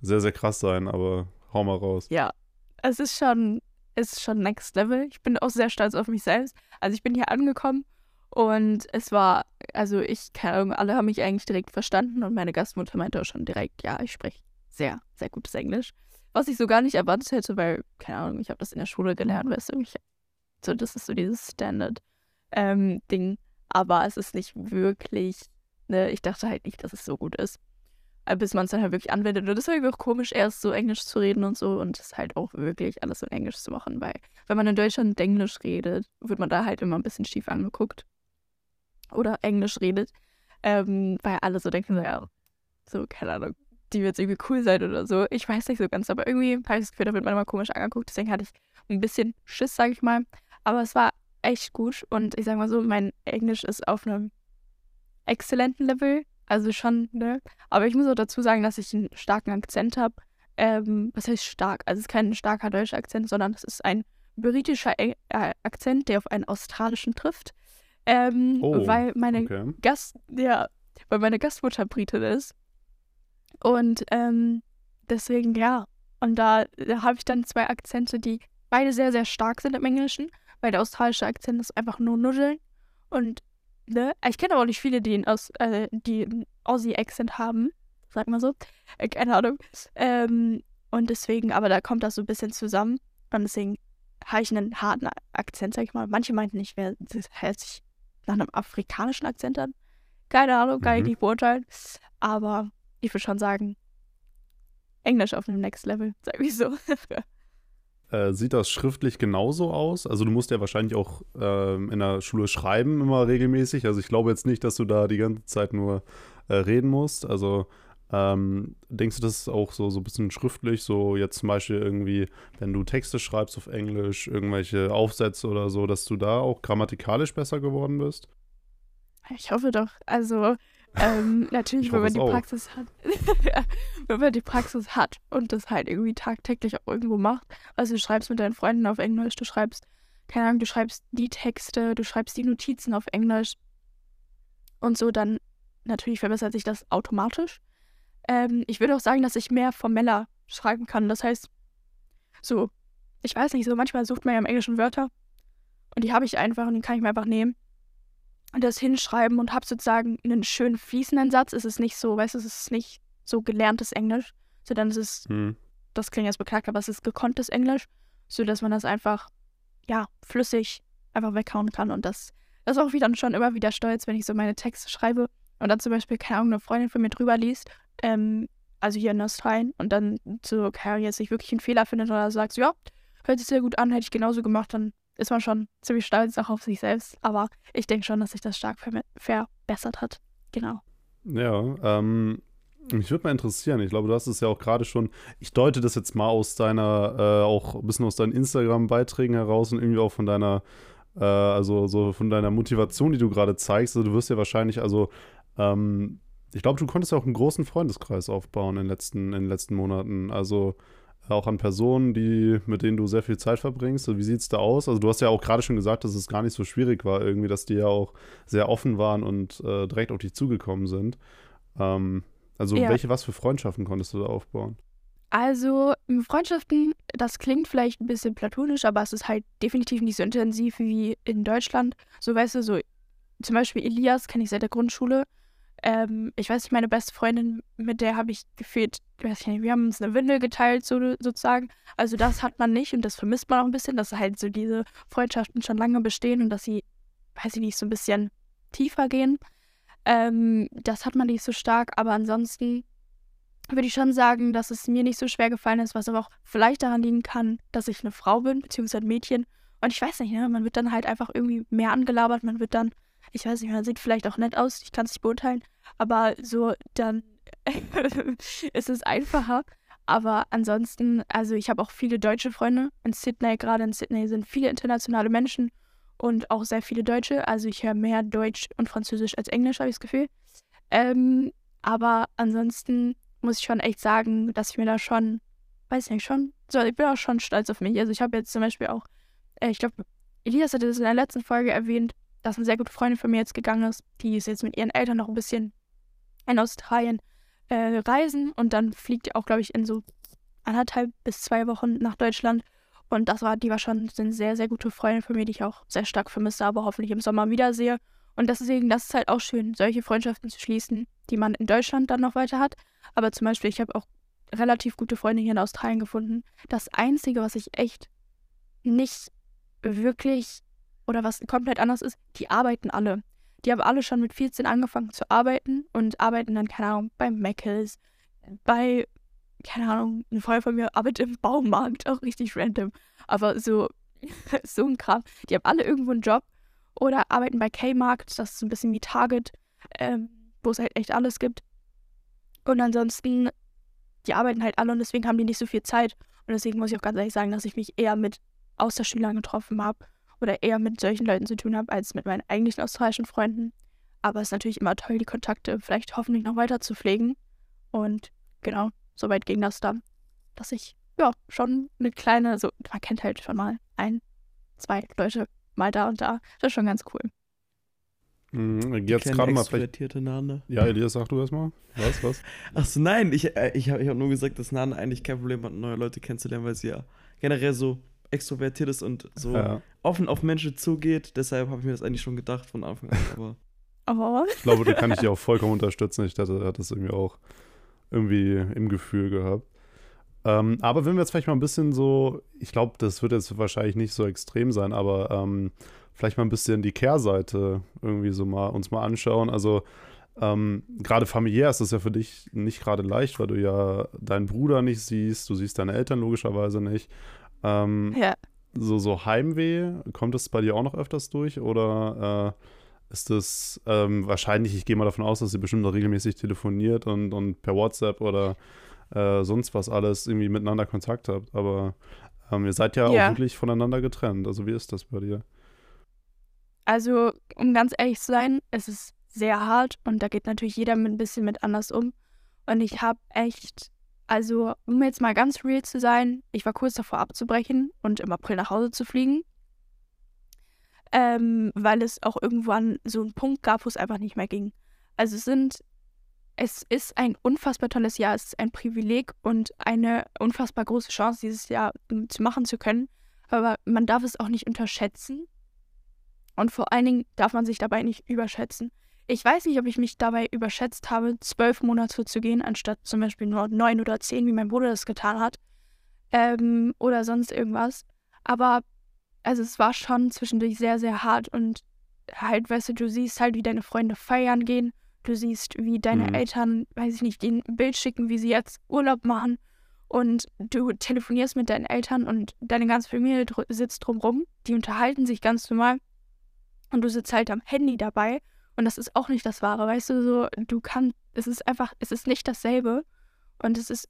sehr, sehr krass sein, aber hau mal raus. ja. Es ist schon, es ist schon Next Level. Ich bin auch sehr stolz auf mich selbst. Also ich bin hier angekommen und es war, also ich, keine Ahnung, alle haben mich eigentlich direkt verstanden und meine Gastmutter meinte auch schon direkt, ja, ich spreche sehr, sehr gutes Englisch. Was ich so gar nicht erwartet hätte, weil, keine Ahnung, ich habe das in der Schule gelernt, weißt du, ich, so, das ist so dieses Standard-Ding. Aber es ist nicht wirklich, ne, ich dachte halt nicht, dass es so gut ist. Äh, Bis man es dann halt wirklich anwendet. Und das war irgendwie auch komisch, erst so Englisch zu reden und so und es halt auch wirklich alles in Englisch zu machen, weil wenn man in Deutschland Englisch redet, wird man da halt immer ein bisschen schief angeguckt. Oder Englisch redet. Ähm, weil alle so denken, so, ja, so, keine Ahnung, die wird irgendwie cool sein oder so. Ich weiß nicht so ganz, aber irgendwie habe ich das Gefühl, da wird man immer komisch angeguckt. Deswegen hatte ich ein bisschen Schiss, sage ich mal. Aber es war echt gut und ich sage mal so, mein Englisch ist auf einem exzellenten Level. Also schon, ne? Aber ich muss auch dazu sagen, dass ich einen starken Akzent habe. Ähm, was heißt stark? Also es ist kein starker deutscher Akzent, sondern es ist ein britischer Eng äh, Akzent, der auf einen australischen trifft. Ähm, Oh, weil meine Okay. Gast, ja, weil meine Gastmutter Britin ist. Und ähm, deswegen, ja. Und da, da habe ich dann zwei Akzente, die beide sehr, sehr stark sind im Englischen, weil der australische Akzent ist einfach nur Nudeln. Und, ne, ich kenne aber auch nicht viele, die einen, Aus, äh, die einen Aussie-Accent haben, sag mal so. Äh, keine Ahnung. Ähm, und deswegen, aber da kommt das so ein bisschen zusammen. Und deswegen habe ich einen harten Akzent, sag ich mal. Manche meinten, ich wäre, das hört sich nach einem afrikanischen Akzent an. Keine Ahnung, kann ich Mhm. nicht beurteilen. Aber ich würde schon sagen, Englisch auf einem Next Level, sag ich so. Äh, sieht das schriftlich genauso aus? Also du musst ja wahrscheinlich auch ähm, in der Schule schreiben immer regelmäßig. Also ich glaube jetzt nicht, dass du da die ganze Zeit nur äh, reden musst. Also ähm, denkst du, das ist auch so, so ein bisschen schriftlich? So jetzt zum Beispiel irgendwie, wenn du Texte schreibst auf Englisch, irgendwelche Aufsätze oder so, dass du da auch grammatikalisch besser geworden bist? Ich hoffe doch. Also, ähm, natürlich, Ich wenn man die auch. Praxis hat. wenn man die Praxis hat und das halt irgendwie tagtäglich auch irgendwo macht. Also, du schreibst mit deinen Freunden auf Englisch, du schreibst, keine Ahnung, du schreibst die Texte, du schreibst die Notizen auf Englisch und so, dann natürlich verbessert sich das automatisch. Ähm, ich würde auch sagen, dass ich mehr formeller schreiben kann. Das heißt, so, ich weiß nicht, so manchmal sucht man ja im Englischen Wörter und die habe ich einfach und die kann ich mir einfach nehmen das hinschreiben und habe sozusagen einen schönen fließenden Satz. Es ist nicht so, weißt du, es ist nicht so gelerntes Englisch, sondern es ist, Hm. das klingt jetzt beklagt, aber es ist gekonntes Englisch, sodass man das einfach, ja, flüssig einfach weghauen kann. Und das, das ist auch wieder schon immer wieder stolz, wenn ich so meine Texte schreibe und dann zum Beispiel, keine Ahnung, eine Freundin von mir drüber liest, ähm, also hier in Australien, und dann so, keine Ahnung, jetzt nicht wirklich einen Fehler findet oder sagt, so, ja, hört sich sehr gut an, hätte ich genauso gemacht, dann ist man schon ziemlich stolz auch auf sich selbst. Aber ich denke schon, dass sich das stark verme- verbessert hat. Genau. Ja, ähm, mich würde mal interessieren. Ich glaube, du hast es ja auch gerade schon. Ich deute das jetzt mal aus deiner, äh, auch ein bisschen aus deinen Instagram-Beiträgen heraus und irgendwie auch von deiner, äh, also so von deiner Motivation, die du gerade zeigst. Also du wirst ja wahrscheinlich, also, ähm, ich glaube, du konntest ja auch einen großen Freundeskreis aufbauen in den letzten, in den letzten Monaten. Also auch an Personen, die, mit denen du sehr viel Zeit verbringst. Wie sieht es da aus? Also du hast ja auch gerade schon gesagt, dass es gar nicht so schwierig war, irgendwie, dass die ja auch sehr offen waren und äh, direkt auf dich zugekommen sind. Ähm, also Ja. welche, was für Freundschaften konntest du da aufbauen? Also, Freundschaften, das klingt vielleicht ein bisschen platonisch, aber es ist halt definitiv nicht so intensiv wie in Deutschland. So, weißt du, so zum Beispiel Elias kenne ich seit der Grundschule. Ähm, ich weiß nicht, meine beste Freundin, mit der habe ich gefühlt, weiß ich nicht, wir haben uns eine Windel geteilt, so, sozusagen. Also, das hat man nicht und das vermisst man auch ein bisschen, dass halt so diese Freundschaften schon lange bestehen und dass sie, weiß ich nicht, so ein bisschen tiefer gehen. Ähm, das hat man nicht so stark, aber ansonsten würde ich schon sagen, dass es mir nicht so schwer gefallen ist, was aber auch vielleicht daran liegen kann, dass ich eine Frau bin, beziehungsweise ein Mädchen Und ich weiß nicht, ne, man wird dann halt einfach irgendwie mehr angelabert, man wird dann, ich weiß nicht, man sieht vielleicht auch nett aus, ich kann es nicht beurteilen, aber so dann ist es einfacher. Aber ansonsten, also ich habe auch viele deutsche Freunde in Sydney, gerade in Sydney sind viele internationale Menschen und auch sehr viele Deutsche. Also ich höre mehr Deutsch und Französisch als Englisch, habe ich das Gefühl. Ähm, aber ansonsten muss ich schon echt sagen, dass ich mir da schon, weiß nicht, schon, so, ich bin auch schon stolz auf mich. Also ich habe jetzt zum Beispiel auch, äh, ich glaube, Elias hatte das in der letzten Folge erwähnt, dass eine sehr gute Freundin von mir jetzt gegangen ist. Die ist jetzt mit ihren Eltern noch ein bisschen in Australien äh, reisen und dann fliegt ihr auch, glaube ich, in so anderthalb bis zwei Wochen nach Deutschland. Und das war, die war schon eine sehr, sehr gute Freundin von mir, die ich auch sehr stark vermisse, aber hoffentlich im Sommer wiedersehe. Und deswegen, das ist halt auch schön, solche Freundschaften zu schließen, die man in Deutschland dann noch weiter hat. Aber zum Beispiel, ich habe auch relativ gute Freunde hier in Australien gefunden. Das Einzige, was ich echt nicht wirklich oder was komplett anders ist, die arbeiten alle. Die haben alle schon mit 14 angefangen zu arbeiten und arbeiten dann, keine Ahnung, bei Mc's, bei, keine Ahnung, ein Freund von mir arbeitet im Baumarkt, auch richtig random. Aber so, so ein Kram. Die haben alle irgendwo einen Job oder arbeiten bei K-Markt, das ist ein bisschen wie Target, ähm, wo es halt echt alles gibt. Und ansonsten, die arbeiten halt alle und deswegen haben die nicht so viel Zeit. Und deswegen muss ich auch ganz ehrlich sagen, dass ich mich eher mit Austauschschülern getroffen habe oder eher mit solchen Leuten zu tun habe, als mit meinen eigentlichen australischen Freunden. Aber es ist natürlich immer toll, die Kontakte vielleicht hoffentlich noch weiter zu pflegen. Und genau, soweit ging das dann, dass ich ja schon eine kleine, so, man kennt halt schon mal ein, zwei Leute mal da und da. Das ist schon ganz cool. Mhm, jetzt gerade mal vielleicht. Nane. Ja, Elias, sag du erstmal. Was, was? Achso, nein, ich, äh, ich habe ich hab nur gesagt, dass Nane eigentlich kein Problem hat, neue Leute kennenzulernen, weil sie ja generell so extrovertiert ist und so ja. offen auf Menschen zugeht. Deshalb habe ich mir das eigentlich schon gedacht von Anfang an. Aber oh. Ich glaube, da kann ich dich auch vollkommen unterstützen. Ich hatte, hatte das irgendwie auch irgendwie im Gefühl gehabt. Ähm, aber wenn wir jetzt vielleicht mal ein bisschen so, ich glaube, das wird jetzt wahrscheinlich nicht so extrem sein, aber ähm, vielleicht mal ein bisschen die Kehrseite irgendwie so mal uns mal anschauen. Also ähm, gerade familiär ist das ja für dich nicht gerade leicht, weil du ja deinen Bruder nicht siehst, du siehst deine Eltern logischerweise nicht. Ähm, ja. So, so Heimweh, kommt das bei dir auch noch öfters durch oder äh, ist das ähm, wahrscheinlich, ich gehe mal davon aus, dass ihr bestimmt noch regelmäßig telefoniert und, und per WhatsApp oder äh, sonst was alles irgendwie miteinander Kontakt habt, aber ähm, ihr seid ja, ja auch wirklich voneinander getrennt. Also wie ist das bei dir? Also, um ganz ehrlich zu sein, es ist sehr hart und da geht natürlich jeder mit ein bisschen mit anders um. Und ich habe echt, also um jetzt mal ganz real zu sein, ich war kurz davor abzubrechen und im April nach Hause zu fliegen. Ähm, weil es auch irgendwann so einen Punkt gab, wo es einfach nicht mehr ging. Also es sind, es ist ein unfassbar tolles Jahr, es ist ein Privileg und eine unfassbar große Chance, dieses Jahr zu machen zu können. Aber man darf es auch nicht unterschätzen. Und vor allen Dingen darf man sich dabei nicht überschätzen. Ich weiß nicht, ob ich mich dabei überschätzt habe, zwölf Monate zu gehen, anstatt zum Beispiel nur neun oder zehn, wie mein Bruder das getan hat. Ähm, oder sonst irgendwas. Aber also es war schon zwischendurch sehr, sehr hart und halt, weißt du, du siehst halt, wie deine Freunde feiern gehen. Du siehst, wie deine mhm. Eltern, weiß ich nicht, ein Bild schicken, wie sie jetzt Urlaub machen. Und du telefonierst mit deinen Eltern und deine ganze Familie dr sitzt drumrum. Die unterhalten sich ganz normal und du sitzt halt am Handy dabei und das ist auch nicht das Wahre, weißt du, so, du kannst, es ist einfach, es ist nicht dasselbe und es ist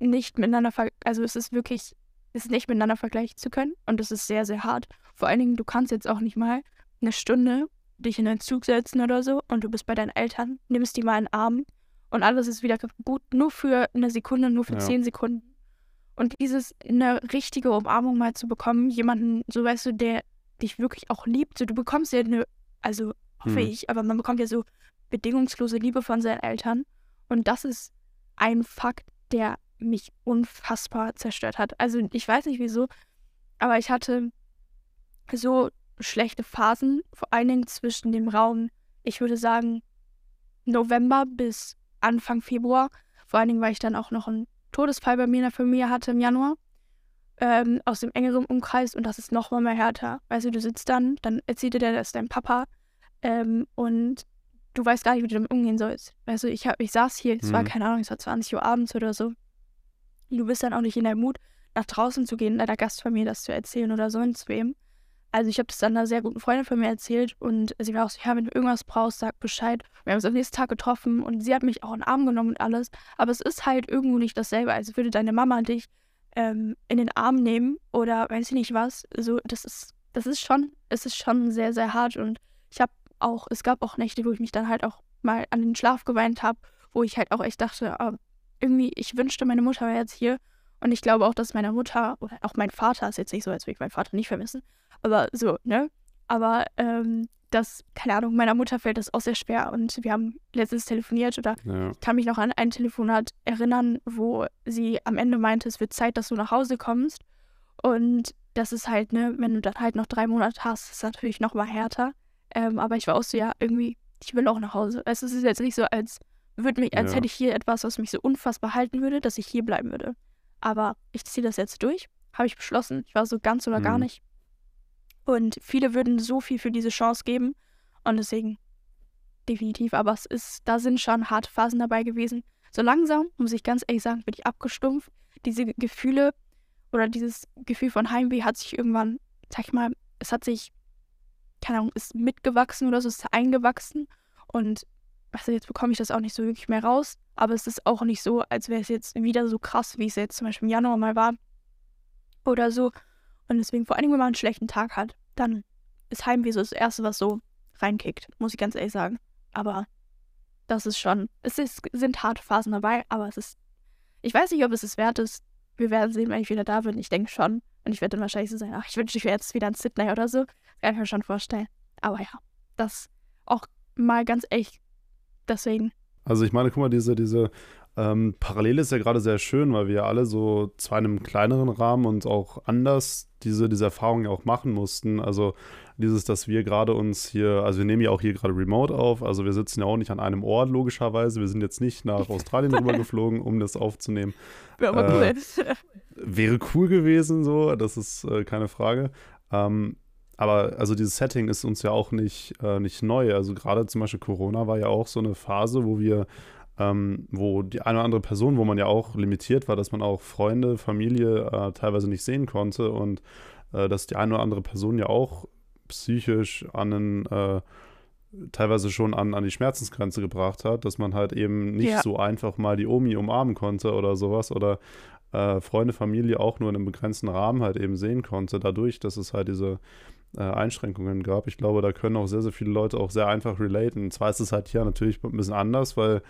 nicht miteinander, also es ist wirklich, es ist nicht miteinander vergleichen zu können und es ist sehr, sehr hart. Vor allen Dingen, du kannst jetzt auch nicht mal eine Stunde dich in einen Zug setzen oder so und du bist bei deinen Eltern, nimmst die mal in den Arm und alles ist wieder gut, nur für eine Sekunde, nur für ja. zehn Sekunden. Und dieses, eine richtige Umarmung mal zu bekommen, jemanden, so weißt du, der dich wirklich auch liebt. So, du bekommst ja eine, also hoffe hm. ich, aber man bekommt ja so bedingungslose Liebe von seinen Eltern. Und das ist ein Fakt, der mich unfassbar zerstört hat. Also ich weiß nicht wieso, aber ich hatte so schlechte Phasen, vor allen Dingen zwischen dem Raum, ich würde sagen, November bis Anfang Februar. Vor allen Dingen, weil ich dann auch noch einen Todesfall bei mir in der Familie hatte im Januar ähm, aus dem engeren Umkreis und das ist nochmal mehr härter. Weißt du, du sitzt dann, dann erzählt dir das dein Papa ähm, und du weißt gar nicht, wie du damit umgehen sollst. Du, ich, hab, ich saß hier, es mhm. war keine Ahnung, es war 20 Uhr abends oder so. Du bist dann auch nicht in der Mut, nach draußen zu gehen, deiner Gastfamilie das zu erzählen oder sonst wem. also ich habe das dann einer sehr guten Freundin von mir erzählt und sie war auch so, ja, wenn du irgendwas brauchst, sag Bescheid. Wir haben uns am nächsten Tag getroffen und sie hat mich auch in den Arm genommen und alles. Aber es ist halt irgendwo nicht dasselbe, als würde deine Mama dich ähm, in den Arm nehmen oder weiß ich nicht was. So, das ist, das ist schon, es ist schon sehr, sehr hart und ich habe auch, es gab auch Nächte, wo ich mich dann halt auch mal an den Schlaf geweint habe, wo ich halt auch echt dachte, oh, irgendwie, ich wünschte, meine Mutter wäre jetzt hier. Und ich glaube auch, dass meine Mutter oder auch mein Vater, ist jetzt nicht so, als würde ich meinen Vater nicht vermissen, aber so, ne? Aber ähm, das, keine Ahnung, meiner Mutter fällt das auch sehr schwer und wir haben letztens telefoniert oder ja. ich kann mich noch an ein Telefonat erinnern, wo sie am Ende meinte, es wird Zeit, dass du nach Hause kommst. Und das ist halt, ne, wenn du dann halt noch drei Monate hast, ist natürlich noch mal härter. Ähm, aber ich war auch so, ja, irgendwie, ich will auch nach Hause. Es ist jetzt nicht so, als würde mich, als ja. hätte ich hier etwas, was mich so unfassbar halten würde, dass ich hier bleiben würde. Aber ich ziehe das jetzt durch, habe ich beschlossen. Ich war so ganz oder mhm. gar nicht. Und viele würden so viel für diese Chance geben. Und deswegen definitiv. Aber es ist, da sind schon harte Phasen dabei gewesen. So langsam, muss ich ganz ehrlich sagen, bin ich abgestumpft. Diese Gefühle oder dieses Gefühl von Heimweh hat sich irgendwann, sag ich mal, es hat sich, keine Ahnung, ist mitgewachsen oder so, ist eingewachsen. Und also jetzt bekomme ich das auch nicht so wirklich mehr raus. Aber es ist auch nicht so, als wäre es jetzt wieder so krass, wie es jetzt zum Beispiel im Januar mal war. Oder so. Und deswegen, vor allem, wenn man einen schlechten Tag hat, dann ist Heimweh so das Erste, was so reinkickt, muss ich ganz ehrlich sagen. Aber das ist schon, es ist, sind harte Phasen dabei, aber es ist, ich weiß nicht, ob es es wert ist. Wir werden sehen, wenn ich wieder da bin. Ich denke schon. Und ich werde dann wahrscheinlich so sein, ach, ich wünsche, ich wäre jetzt wieder in Sydney oder so. Kann ich mir schon vorstellen. Aber ja, das auch mal ganz echt. Deswegen. Also ich meine, guck mal, diese, diese ähm, parallel ist ja gerade sehr schön, weil wir alle so zwar in einem kleineren Rahmen und auch anders diese, diese Erfahrung ja auch machen mussten. Also dieses, dass wir gerade uns hier, also wir nehmen ja auch hier gerade remote auf, also wir sitzen ja auch nicht an einem Ort, logischerweise. Wir sind jetzt nicht nach Australien rüber geflogen, um das aufzunehmen. Wäre aber äh, cool. Wäre cool gewesen, so, das ist äh, keine Frage. Ähm, aber also dieses Setting ist uns ja auch nicht, äh, nicht neu. Also gerade zum Beispiel Corona war ja auch so eine Phase, wo wir ähm, wo die eine oder andere Person, wo man ja auch limitiert war, dass man auch Freunde, Familie äh, teilweise nicht sehen konnte und äh, dass die eine oder andere Person ja auch psychisch an einen, äh, teilweise schon an, an die Schmerzensgrenze gebracht hat, dass man halt eben nicht ja. so einfach mal die Omi umarmen konnte oder sowas oder äh, Freunde, Familie auch nur in einem begrenzten Rahmen halt eben sehen konnte, dadurch, dass es halt diese äh, Einschränkungen gab. Ich glaube, da können auch sehr, sehr viele Leute auch sehr einfach relaten. Zwar ist es halt hier natürlich ein bisschen anders, weil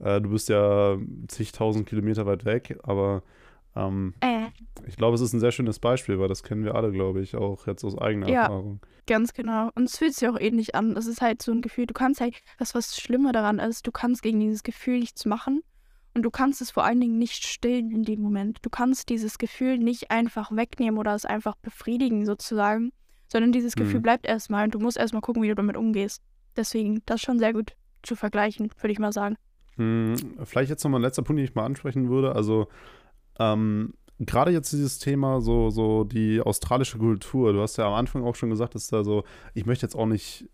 äh, du bist ja zigtausend Kilometer weit weg, aber ähm, äh. ich glaube, es ist ein sehr schönes Beispiel, weil das kennen wir alle, glaube ich, auch jetzt aus eigener ja, Erfahrung. Ganz genau. Und es fühlt sich auch ähnlich an. Das ist halt so ein Gefühl, du kannst halt, das, was schlimmer daran ist, du kannst gegen dieses Gefühl nichts machen. Und du kannst es vor allen Dingen nicht stillen in dem Moment. Du kannst dieses Gefühl nicht einfach wegnehmen oder es einfach befriedigen, sozusagen. Sondern dieses Gefühl mhm. bleibt erstmal und du musst erstmal gucken, wie du damit umgehst. Deswegen, das ist schon sehr gut zu vergleichen, würde ich mal sagen. Hm, vielleicht jetzt nochmal ein letzter Punkt, den ich mal ansprechen würde. Also, ähm, gerade jetzt dieses Thema, so, so die australische Kultur. Du hast ja am Anfang auch schon gesagt, dass da so, ich möchte jetzt auch nicht,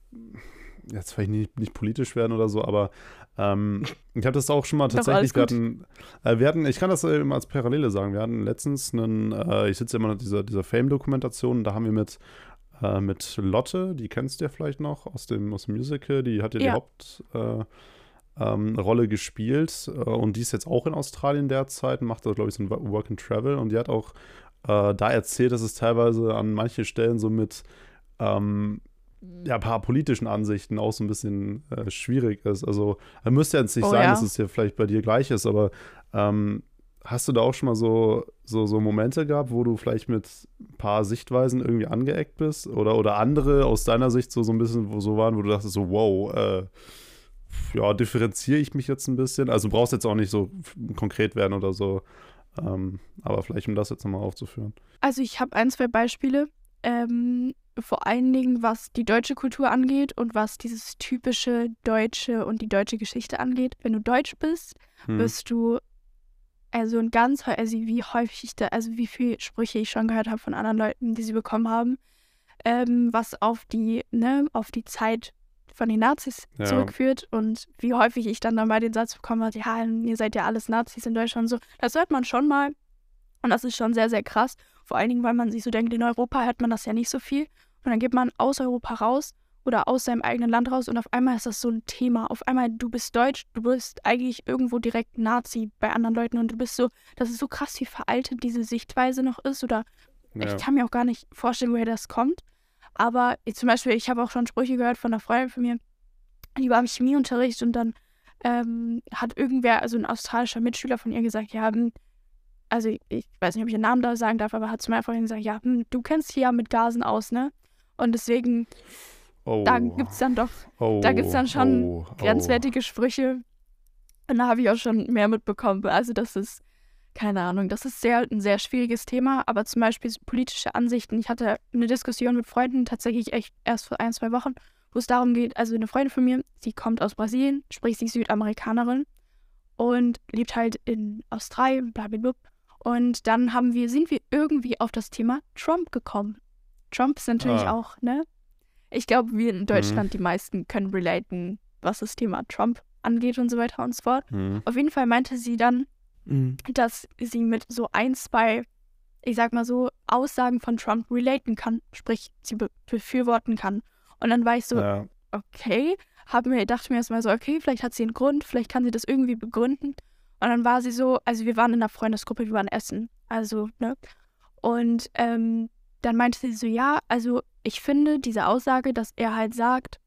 jetzt vielleicht nicht, nicht politisch werden oder so, aber ähm, ich habe das auch schon mal tatsächlich, wir hatten, äh, wir hatten, ich kann das eben als Parallele sagen, wir hatten letztens einen, äh, ich sitze immer in dieser, dieser Fame-Dokumentation, da haben wir mit, äh, mit Lotte, die kennst du ja vielleicht noch aus dem, aus dem Musical, die hat ja, ja. die Haupt, äh, ähm, Rolle gespielt äh, und die ist jetzt auch in Australien derzeit, macht da, glaube ich, so ein Work and Travel und die hat auch äh, da erzählt, dass es teilweise an manchen Stellen so mit ähm, ja, ein paar politischen Ansichten auch so ein bisschen äh, schwierig ist. Also, er müsste jetzt nicht oh, sein, ja? dass es hier vielleicht bei dir gleich ist, aber ähm, hast du da auch schon mal so, so, so Momente gehabt, wo du vielleicht mit ein paar Sichtweisen irgendwie angeeckt bist? Oder, oder andere aus deiner Sicht so, so ein bisschen wo so waren, wo du dachtest, so, wow, äh, ja, differenziere ich mich jetzt ein bisschen. Also du brauchst jetzt auch nicht so konkret werden oder so. Ähm, aber vielleicht, um das jetzt nochmal aufzuführen. Also ich habe ein, zwei Beispiele. Ähm, vor allen Dingen, was die deutsche Kultur angeht und was dieses typische Deutsche und die deutsche Geschichte angeht. Wenn du Deutsch bist, hm. bist du also ein ganz, also wie häufig ich da, also wie viele Sprüche ich schon gehört habe von anderen Leuten, die sie bekommen haben, ähm, was auf die, ne, auf die Zeit von den Nazis ja. zurückführt und wie häufig ich dann dabei den Satz bekomme, ja, ihr seid ja alles Nazis in Deutschland und so. Das hört man schon mal und das ist schon sehr, sehr krass. Vor allen Dingen, weil man sich so denkt, in Europa hört man das ja nicht so viel Und dann geht man aus Europa raus oder aus seinem eigenen Land raus und auf einmal ist das so ein Thema. Auf einmal, du bist Deutsch, du bist eigentlich irgendwo direkt Nazi bei anderen Leuten und du bist so, das ist so krass, wie veraltet diese Sichtweise noch ist oder Ja. ich kann mir auch gar nicht vorstellen, woher das kommt. Aber ich, zum Beispiel, ich habe auch schon Sprüche gehört von einer Freundin von mir, die war im Chemieunterricht und dann ähm, hat irgendwer, also ein australischer Mitschüler von ihr gesagt, ja, hm, also ich, weiß nicht, ob ich ihren Namen da sagen darf, aber hat zu meiner Freundin gesagt, ja, hm, du kennst dich ja mit Gasen aus, ne? Und deswegen, Oh. da gibt es dann doch oh, da gibt's dann schon oh, oh. grenzwertige Sprüche. Und da habe ich auch schon mehr mitbekommen. Also das ist, keine Ahnung, das ist sehr, ein sehr schwieriges Thema. Aber zum Beispiel politische Ansichten. Ich hatte eine Diskussion mit Freunden tatsächlich echt erst vor ein, zwei Wochen, wo es darum geht, also eine Freundin von mir, sie kommt aus Brasilien, sprich sie ist Südamerikanerin und lebt halt in Australien, blablabla. Und dann haben wir, sind wir irgendwie auf das Thema Trump gekommen. Trump ist natürlich Ah. auch, ne? Ich glaube, wir in Deutschland, die meisten können relaten, was das Thema Trump angeht und so weiter und so fort. Hm. Auf jeden Fall meinte sie dann, Mhm. dass sie mit so ein, zwei, ich sag mal so, Aussagen von Trump relaten kann, sprich, sie be befürworten kann. Und dann war ich so, Ja. okay, hab mir, dachte mir erstmal so, okay, vielleicht hat sie einen Grund, vielleicht kann sie das irgendwie begründen. Und dann war sie so, also wir waren in einer Freundesgruppe, wir waren essen, also, ne? Und ähm, dann meinte sie so, ja, also ich finde diese Aussage, dass er halt sagt,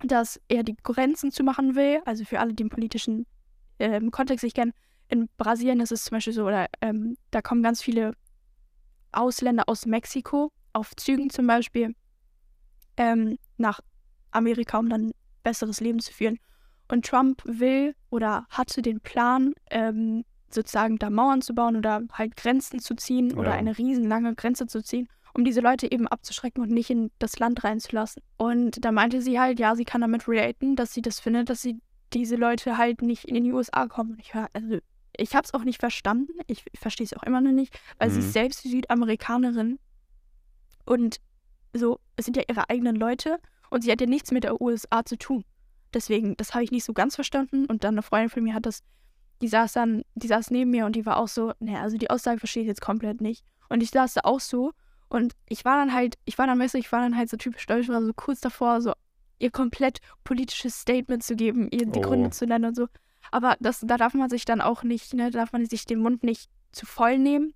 dass er die Grenzen zu machen will, also für alle, die im politischen ähm, Kontext nicht kennen, in Brasilien ist es zum Beispiel so, oder ähm, da kommen ganz viele Ausländer aus Mexiko, auf Zügen zum Beispiel, ähm, nach Amerika, um dann ein besseres Leben zu führen. Und Trump will oder hatte den Plan, ähm, sozusagen da Mauern zu bauen oder halt Grenzen zu ziehen oder Ja. eine riesenlange Grenze zu ziehen, um diese Leute eben abzuschrecken und nicht in das Land reinzulassen. Und da meinte sie halt, ja, sie kann damit relaten, dass sie das findet, dass sie diese Leute halt nicht in die USA kommen. Und ich war, also ich habe es auch nicht verstanden. Ich, ich verstehe es auch immer noch nicht, weil sie Mhm. ist selbst Südamerikanerin und so, es sind ja ihre eigenen Leute und sie hat ja nichts mit der USA zu tun. Deswegen, das habe ich nicht so ganz verstanden. Und dann eine Freundin von mir hat das, die saß dann, die saß neben mir und die war auch so, naja, also die Aussage verstehe ich jetzt komplett nicht. Und ich saß da auch so und ich war dann halt, ich war dann, weißt du, ich war dann halt so typisch deutsch, war so kurz davor, so ihr komplett politisches Statement zu geben, ihr die Oh. Gründe zu nennen und so. Aber das, da darf man sich dann auch nicht, ne, da darf man sich den Mund nicht zu voll nehmen.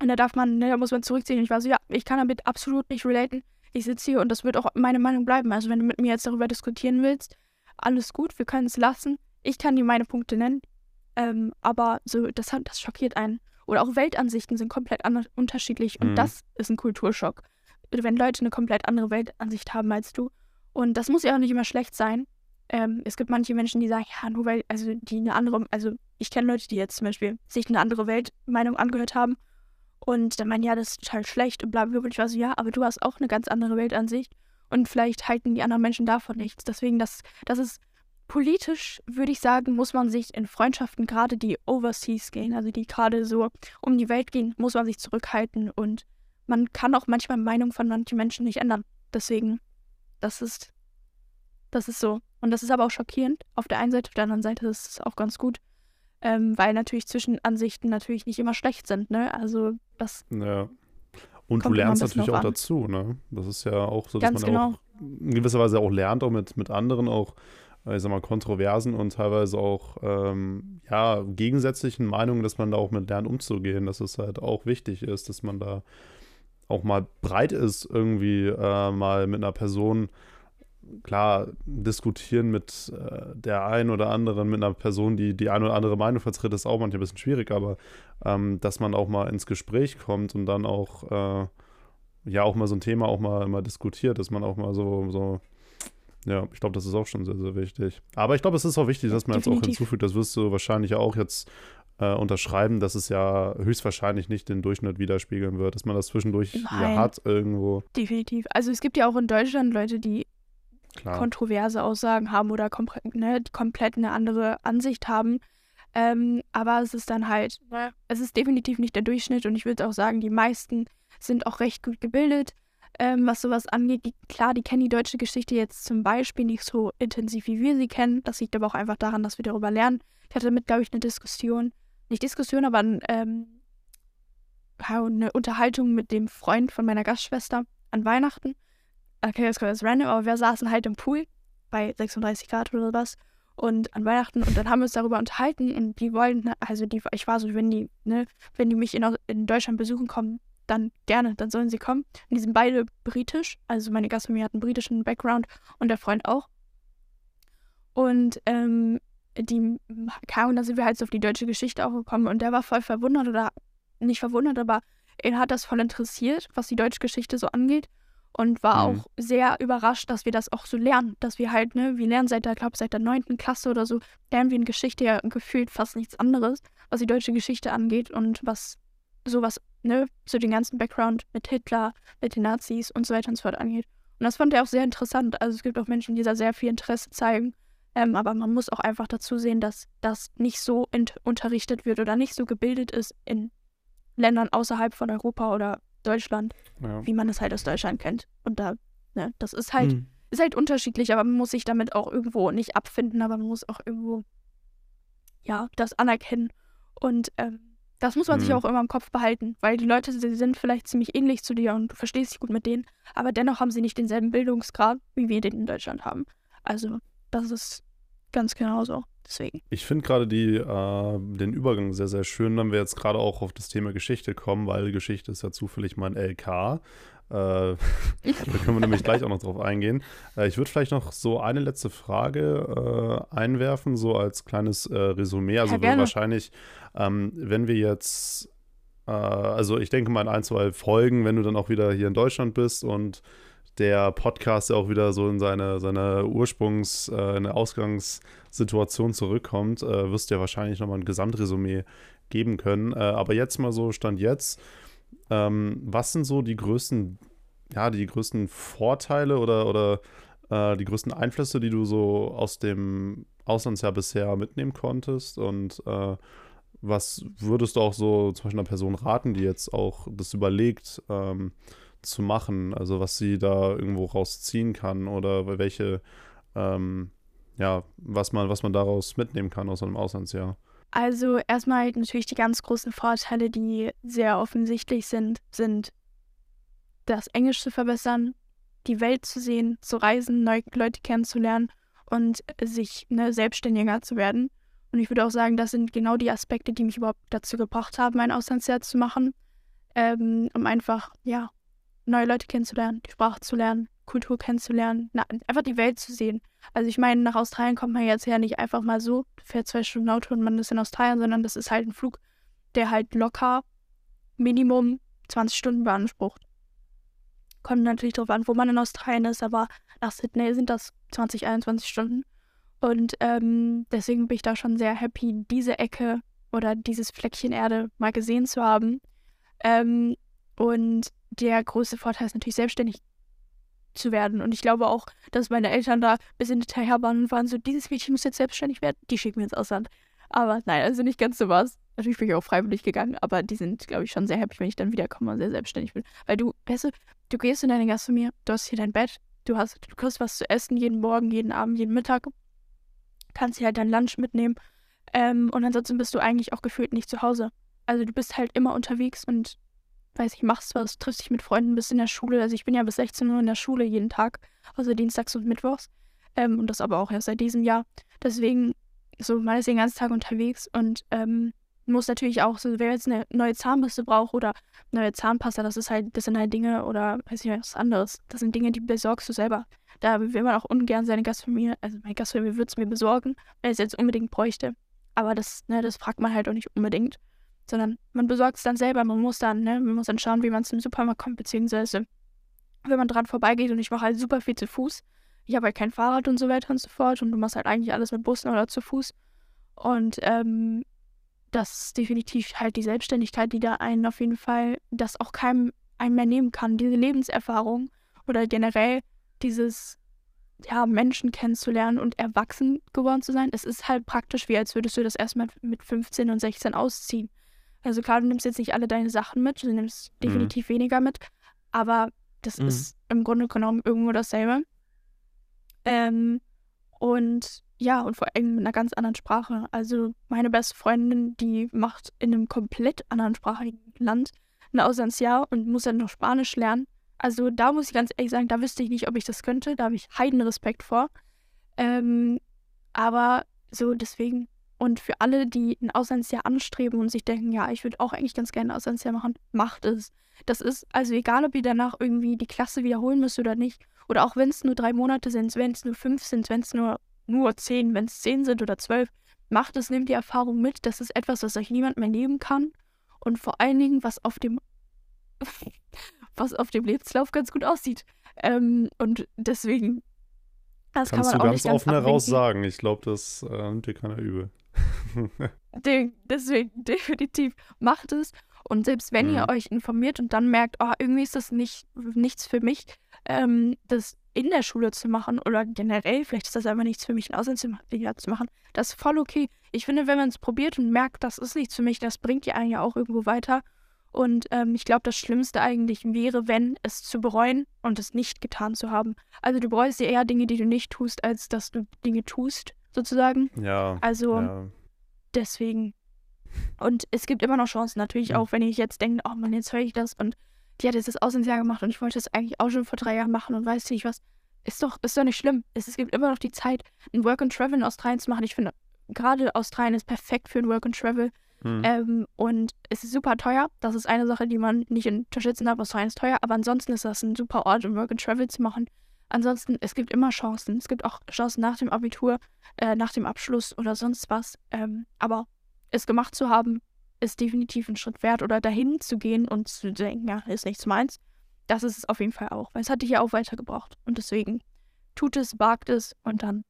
Und da darf man, ne, da muss man zurückziehen. Und ich war so, ja, ich kann damit absolut nicht relaten. Ich sitze hier und das wird auch meine Meinung bleiben. Also wenn du mit mir jetzt darüber diskutieren willst, alles gut, wir können es lassen. Ich kann dir meine Punkte nennen. Ähm, aber so, das, hat, das schockiert einen. Oder auch Weltansichten sind komplett anders, unterschiedlich. Und Mhm. das ist ein Kulturschock. Wenn Leute eine komplett andere Weltansicht haben als du. Und das muss ja auch nicht immer schlecht sein. Ähm, es gibt manche Menschen, die sagen, ja, nur weil, also die eine andere, also ich kenne Leute, die jetzt zum Beispiel sich eine andere Weltmeinung angehört haben und dann meinen, ja, das ist total schlecht und bla bla. Und ich war so, ja, aber du hast auch eine ganz andere Weltansicht und vielleicht halten die anderen Menschen davon nichts. Deswegen, das, das ist politisch, würde ich sagen, muss man sich in Freundschaften, gerade die overseas gehen, also die gerade so um die Welt gehen, muss man sich zurückhalten und man kann auch manchmal Meinung von manchen Menschen nicht ändern. Deswegen, das ist, das ist so. Und das ist aber auch schockierend auf der einen Seite, auf der anderen Seite ist es auch ganz gut, ähm, weil natürlich Zwischenansichten natürlich nicht immer schlecht sind, ne? Also das Ja. Und du lernst natürlich auch an. dazu, ne? Das ist ja auch so, dass Ganz man genau. auch in gewisser Weise auch lernt, auch mit, mit anderen, auch, äh, ich sag mal, kontroversen und teilweise auch, ähm, ja, gegensätzlichen Meinungen, dass man da auch mit lernt umzugehen, dass es halt auch wichtig ist, dass man da auch mal breit ist, irgendwie äh, mal mit einer Person, klar, diskutieren mit äh, der einen oder anderen, mit einer Person, die die eine oder andere Meinung vertritt, ist auch manchmal ein bisschen schwierig, aber ähm, dass man auch mal ins Gespräch kommt und dann auch, äh, ja, auch mal so ein Thema auch mal, mal diskutiert, dass man auch mal so, so ja, ich glaube, das ist auch schon sehr, sehr wichtig. Aber ich glaube, es ist auch wichtig, dass man jetzt auch Definitiv. hinzufügt, das wirst du wahrscheinlich auch jetzt äh, unterschreiben, dass es ja höchstwahrscheinlich nicht den Durchschnitt widerspiegeln wird, dass man das zwischendurch ja hat irgendwo. definitiv. Also es gibt ja auch in Deutschland Leute, die Klar. kontroverse Aussagen haben oder kompre- ne, komplett eine andere Ansicht haben. Ähm, aber es ist dann halt, ne, es ist definitiv nicht der Durchschnitt und ich würde auch sagen, die meisten sind auch recht gut gebildet, ähm, was sowas angeht. Die, klar, die kennen die deutsche Geschichte jetzt zum Beispiel nicht so intensiv, wie wir sie kennen. Das liegt aber auch einfach daran, dass wir darüber lernen. Ich hatte damit, glaube ich, eine Diskussion, nicht Diskussion, aber ein, ähm, eine Unterhaltung mit dem Freund von meiner Gastschwester. an Weihnachten. Okay, das kommt jetzt random, aber wir saßen halt im Pool bei 36 Grad oder was und an Weihnachten und dann haben wir uns darüber unterhalten und die wollten, also die, ich war so, wenn die, ne, wenn die mich in, in Deutschland besuchen kommen, dann gerne, dann sollen sie kommen. Und die sind beide britisch, also meine Gastfamilie hat einen britischen Background und der Freund auch. Und ähm, die kamen, da sind wir halt so auf die deutsche Geschichte auch gekommen und der war voll verwundert oder nicht verwundert, aber er hat das voll interessiert, was die deutsche Geschichte so angeht und war mhm. auch sehr überrascht, dass wir das auch so lernen, dass wir halt, ne, wir lernen seit der, glaube seit der neunten Klasse oder so, lernen wir in Geschichte ja gefühlt fast nichts anderes, was die deutsche Geschichte angeht und was sowas, ne, zu den ganzen Background mit Hitler, mit den Nazis und so weiter und so fort angeht. Und das fand er auch sehr interessant. Also es gibt auch Menschen, die da sehr viel Interesse zeigen. Ähm, aber man muss auch einfach dazu sehen, dass das nicht so unterrichtet wird oder nicht so gebildet ist in Ländern außerhalb von Europa oder Deutschland, ja. wie man es halt aus Deutschland kennt. Und da, ne, das ist halt, mhm. ist halt unterschiedlich, aber man muss sich damit auch irgendwo nicht abfinden, aber man muss auch irgendwo, ja, das anerkennen. Und ähm, das muss man mhm. sich auch immer im Kopf behalten, weil die Leute, sie sind vielleicht ziemlich ähnlich zu dir und du verstehst dich gut mit denen, aber dennoch haben sie nicht denselben Bildungsgrad, wie wir den in Deutschland haben. Also, das ist ganz genauso. Deswegen. Ich finde gerade äh, den Übergang sehr, sehr schön, wenn wir jetzt gerade auch auf das Thema Geschichte kommen, weil Geschichte ist ja zufällig mein LK. Äh, da können wir nämlich gleich auch noch drauf eingehen. Äh, ich würde vielleicht noch so eine letzte Frage äh, einwerfen, so als kleines äh, Resümee. Also ja, wahrscheinlich, ähm, wenn wir jetzt, äh, also ich denke mal in ein, zwei Folgen, wenn du dann auch wieder hier in Deutschland bist und der Podcast auch wieder so in seine, seine Ursprungs-, äh, eine Ausgangssituation zurückkommt, äh, wirst du ja wahrscheinlich nochmal ein Gesamtresümee geben können. Äh, aber jetzt mal so, Stand jetzt, ähm, was sind so die größten, ja, die größten Vorteile oder, oder äh, die größten Einflüsse, die du so aus dem Auslandsjahr bisher mitnehmen konntest? Und äh, was würdest du auch so zum Beispiel einer Person raten, die jetzt auch das überlegt, ähm, zu machen, also was sie da irgendwo rausziehen kann oder welche, ähm, ja, was man, was man daraus mitnehmen kann aus einem Auslandsjahr. Also erstmal natürlich die ganz großen Vorteile, die sehr offensichtlich sind, sind das Englisch zu verbessern, die Welt zu sehen, zu reisen, neue Leute kennenzulernen und sich ne, selbstständiger zu werden. Und ich würde auch sagen, das sind genau die Aspekte, die mich überhaupt dazu gebracht haben, ein Auslandsjahr zu machen, ähm, um einfach, ja, neue Leute kennenzulernen, die Sprache zu lernen, Kultur kennenzulernen, na, einfach die Welt zu sehen. Also ich meine, nach Australien kommt man jetzt ja nicht einfach mal so, fährt zwei Stunden Auto und man ist in Australien, sondern das ist halt ein Flug, der halt locker Minimum 20 Stunden beansprucht. Kommt natürlich darauf an, wo man in Australien ist, aber nach Sydney sind das 20, 21 Stunden. Und ähm, deswegen bin ich da schon sehr happy, diese Ecke oder dieses Fleckchen Erde mal gesehen zu haben. Ähm, und der größte Vorteil ist natürlich selbstständig zu werden. Und ich glaube auch, dass meine Eltern da ein bisschen hinterher waren und waren so, dieses Mädchen muss jetzt selbstständig werden, die schicken wir ins Ausland. Aber nein, also nicht ganz so was. Natürlich bin ich auch freiwillig gegangen, aber die sind, glaube ich, schon sehr happy, wenn ich dann wiederkomme und sehr selbstständig bin. Weil du, weißt du, du gehst in deine Gastfamilie, du hast hier dein Bett, du hast, du kriegst was zu essen jeden Morgen, jeden Abend, jeden Mittag, kannst hier halt dein Lunch mitnehmen. Ähm, und ansonsten bist du eigentlich auch gefühlt nicht zu Hause. Also du bist halt immer unterwegs und weiß ich, machst was, triffst dich mit Freunden, bist in der Schule. Also ich bin ja bis 16 Uhr in der Schule jeden Tag, außer Dienstags und Mittwochs. Ähm, und das aber auch erst seit diesem Jahr. Deswegen, so, man ist den ganzen Tag unterwegs und ähm, muss natürlich auch, so, wer jetzt eine neue Zahnbürste braucht oder neue Zahnpasta, das ist halt, das sind halt Dinge oder weiß ich was anderes. Das sind Dinge, die besorgst du selber. Da will man auch ungern seine Gastfamilie, also meine Gastfamilie würde es mir besorgen, wenn es jetzt unbedingt bräuchte. Aber das, ne, das fragt man halt auch nicht unbedingt sondern man besorgt es dann selber. Man muss dann, ne, man muss dann schauen, wie man zum Supermarkt kommt, beziehungsweise wenn man dran vorbeigeht und ich mache halt super viel zu Fuß. Ich habe halt kein Fahrrad und so weiter und so fort und du machst halt eigentlich alles mit Bussen oder zu Fuß. Und ähm, das ist definitiv halt die Selbstständigkeit, die da einen auf jeden Fall, das auch keinem einen mehr nehmen kann. Diese Lebenserfahrung oder generell dieses, ja, Menschen kennenzulernen und erwachsen geworden zu sein. Es ist halt praktisch wie, als würdest du das erstmal mit 15 und 16 ausziehen. Also klar, du nimmst jetzt nicht alle deine Sachen mit, du nimmst mhm. definitiv weniger mit, aber das mhm. ist im Grunde genommen irgendwo dasselbe. Ähm, und ja, und vor allem mit einer ganz anderen Sprache. Also meine beste Freundin, die macht in einem komplett anderen sprachigen Land ein Auslandsjahr und muss dann noch Spanisch lernen. Also da muss ich ganz ehrlich sagen, da wüsste ich nicht, ob ich das könnte. Da habe ich heiden Respekt vor. Ähm, aber so deswegen. Und für alle, die ein Auslandsjahr anstreben und sich denken, ja, ich würde auch eigentlich ganz gerne ein Auslandsjahr machen, macht es. Das ist, also egal, ob ihr danach irgendwie die Klasse wiederholen müsst oder nicht, oder auch wenn es nur drei Monate sind, wenn es nur fünf sind, wenn es nur, nur zehn, wenn es zehn sind oder zwölf, macht es, nehmt die Erfahrung mit. Das ist etwas, was euch niemand mehr nehmen kann. Und vor allen Dingen, was auf dem, was auf dem Lebenslauf ganz gut aussieht. Ähm, und deswegen, das Kannst kann man du auch ganz, offen heraus sagen. Ich glaube, das äh, nimmt dir keiner übel. De deswegen definitiv macht es. Und selbst wenn mhm. ihr euch informiert und dann merkt, oh, irgendwie ist das nicht, nichts für mich, ähm, das in der Schule zu machen oder generell, vielleicht ist das einfach nichts für mich, ein Auslandsjahr zu machen, das ist voll okay. Ich finde, wenn man es probiert und merkt, das ist nichts für mich, das bringt ja einen ja auch irgendwo weiter. Und ähm, ich glaube, das Schlimmste eigentlich wäre, wenn es zu bereuen und es nicht getan zu haben. Also du bereust dir eher Dinge, die du nicht tust, als dass du Dinge tust, sozusagen. Ja. Also ja. deswegen. Und es gibt immer noch Chancen, natürlich auch, wenn ich jetzt denke, oh Mann, jetzt höre ich das und die hat jetzt das Auslandsjahr gemacht und ich wollte das eigentlich auch schon vor drei Jahren machen und weiß nicht was. Ist doch, ist doch nicht schlimm. Es, es gibt immer noch die Zeit, ein Work and Travel in Australien zu machen. Ich finde, gerade Australien ist perfekt für ein Work and Travel. Mhm. Ähm, und es ist super teuer. Das ist eine Sache, die man nicht unterschätzen darf. Australien ist teuer, aber ansonsten ist das ein super Ort, um Work and Travel zu machen. Ansonsten, es gibt immer Chancen. Es gibt auch Chancen nach dem Abitur, äh, nach dem Abschluss oder sonst was. Ähm, aber es gemacht zu haben, ist definitiv ein Schritt wert. Oder dahin zu gehen und zu denken, ja, ist nichts meins. Das ist es auf jeden Fall auch, weil es hat dich ja auch weitergebracht. Und deswegen tut es, wagt es und dann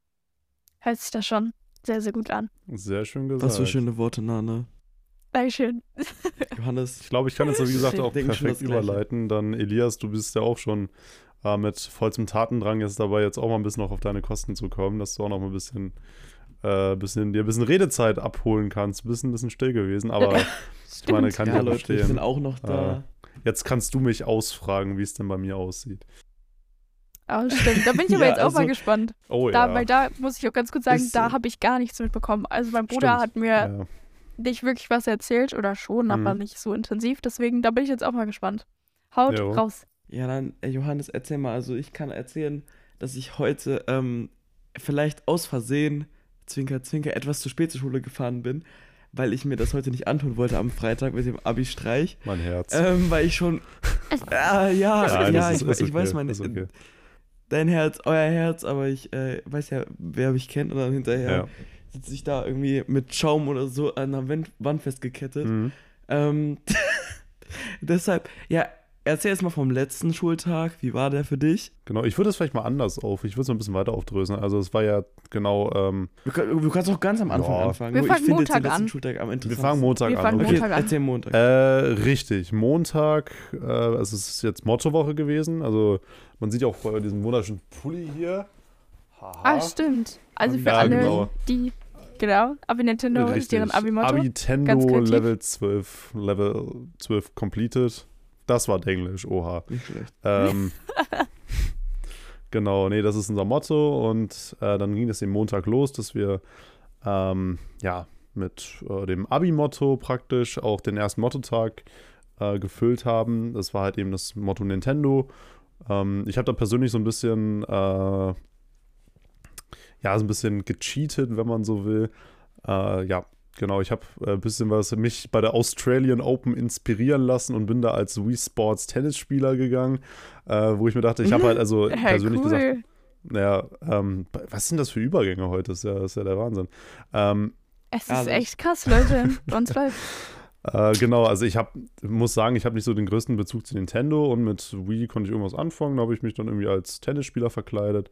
hört sich das schon sehr, sehr gut an. Sehr schön gesagt. Was für schöne Worte, Nana. Dankeschön. Johannes. Ich glaube, ich kann jetzt, wie gesagt, auch perfekt überleiten. Dann, Elias, du bist ja auch schon äh, mit vollstem Tatendrang jetzt dabei, jetzt auch mal ein bisschen noch auf deine Kosten zu kommen, dass du auch noch mal ein bisschen, äh, bisschen dir ein bisschen Redezeit abholen kannst. Du bist ein bisschen still gewesen, aber ich meine, kann ja, ich Leute, verstehen. Ich bin auch noch da. Äh, jetzt kannst du mich ausfragen, wie es denn bei mir aussieht. Oh, stimmt. Da bin ich aber ja, jetzt auch also, mal gespannt. Oh da, ja. Weil da muss ich auch ganz kurz sagen, ist, da habe ich gar nichts mitbekommen. Also mein Bruder stimmt. hat mir ja. nicht wirklich was erzählt oder schon, mhm. aber nicht so intensiv. Deswegen, da bin ich jetzt auch mal gespannt. Haut jo. raus. Ja, dann, äh, Johannes, erzähl mal. Also ich kann erzählen, dass ich heute ähm, vielleicht aus Versehen, Zwinker, Zwinker, etwas zu spät zur Schule gefahren bin, weil ich mir das heute nicht antun wollte am Freitag mit dem Abi-Streich. Mein Herz. Ähm, weil ich schon. äh, ja, Nein, ja, ist, ich, ich okay, weiß meine. Okay. Dein Herz, euer Herz, aber ich äh, weiß ja, wer mich kennt und dann hinterher ja. sitze ich da irgendwie mit Schaum oder so an der Wand festgekettet. Mhm. Ähm, deshalb, ja, Erzähl jetzt mal vom letzten Schultag. Wie war der für dich? Genau, ich würde es vielleicht mal anders auf. Ich würde es mal ein bisschen weiter aufdröseln. Also es war ja genau. Ähm, du, kannst auch ganz am Anfang ja. anfangen. Wir fangen Montag an. Schultag am Wir fangen Montag Wir an. Fangen okay. Montag an. Erzähl Montag. Äh, richtig. Montag, äh, also es ist jetzt Mottowoche gewesen. Also man sieht ja auch vorher diesen wunderschönen Pulli hier. Haha. Ah, stimmt. Also für ja, alle, genau. die Genau, aber Nintendo Richtig. ist deren Abi-Motto. Abi-Tendo Level 12, Level 12 completed. Das war Englisch, oha. Nicht schlecht. Ähm, genau, nee, das ist unser Motto. Und äh, dann ging es den Montag los, dass wir ähm, ja mit äh, dem Abi-Motto praktisch auch den ersten Mottotag äh, gefüllt haben. Das war halt eben das Motto Nintendo. Ähm, ich habe da persönlich so ein bisschen, äh, ja, so ein bisschen gecheatet, wenn man so will. Äh, ja, Genau, ich habe ein äh, bisschen was mich bei der Australian Open inspirieren lassen und bin da als Wii Sports Tennisspieler gegangen, äh, wo ich mir dachte, ich habe halt also hey, persönlich cool. gesagt, naja, ähm, was sind das für Übergänge heute? Das ist ja, das ist ja der Wahnsinn. Ähm, es ist also, echt krass, Leute. Uns läuft. Äh, genau, also ich habe, muss sagen, ich habe nicht so den größten Bezug zu Nintendo und mit Wii konnte ich irgendwas anfangen. Da habe ich mich dann irgendwie als Tennisspieler verkleidet.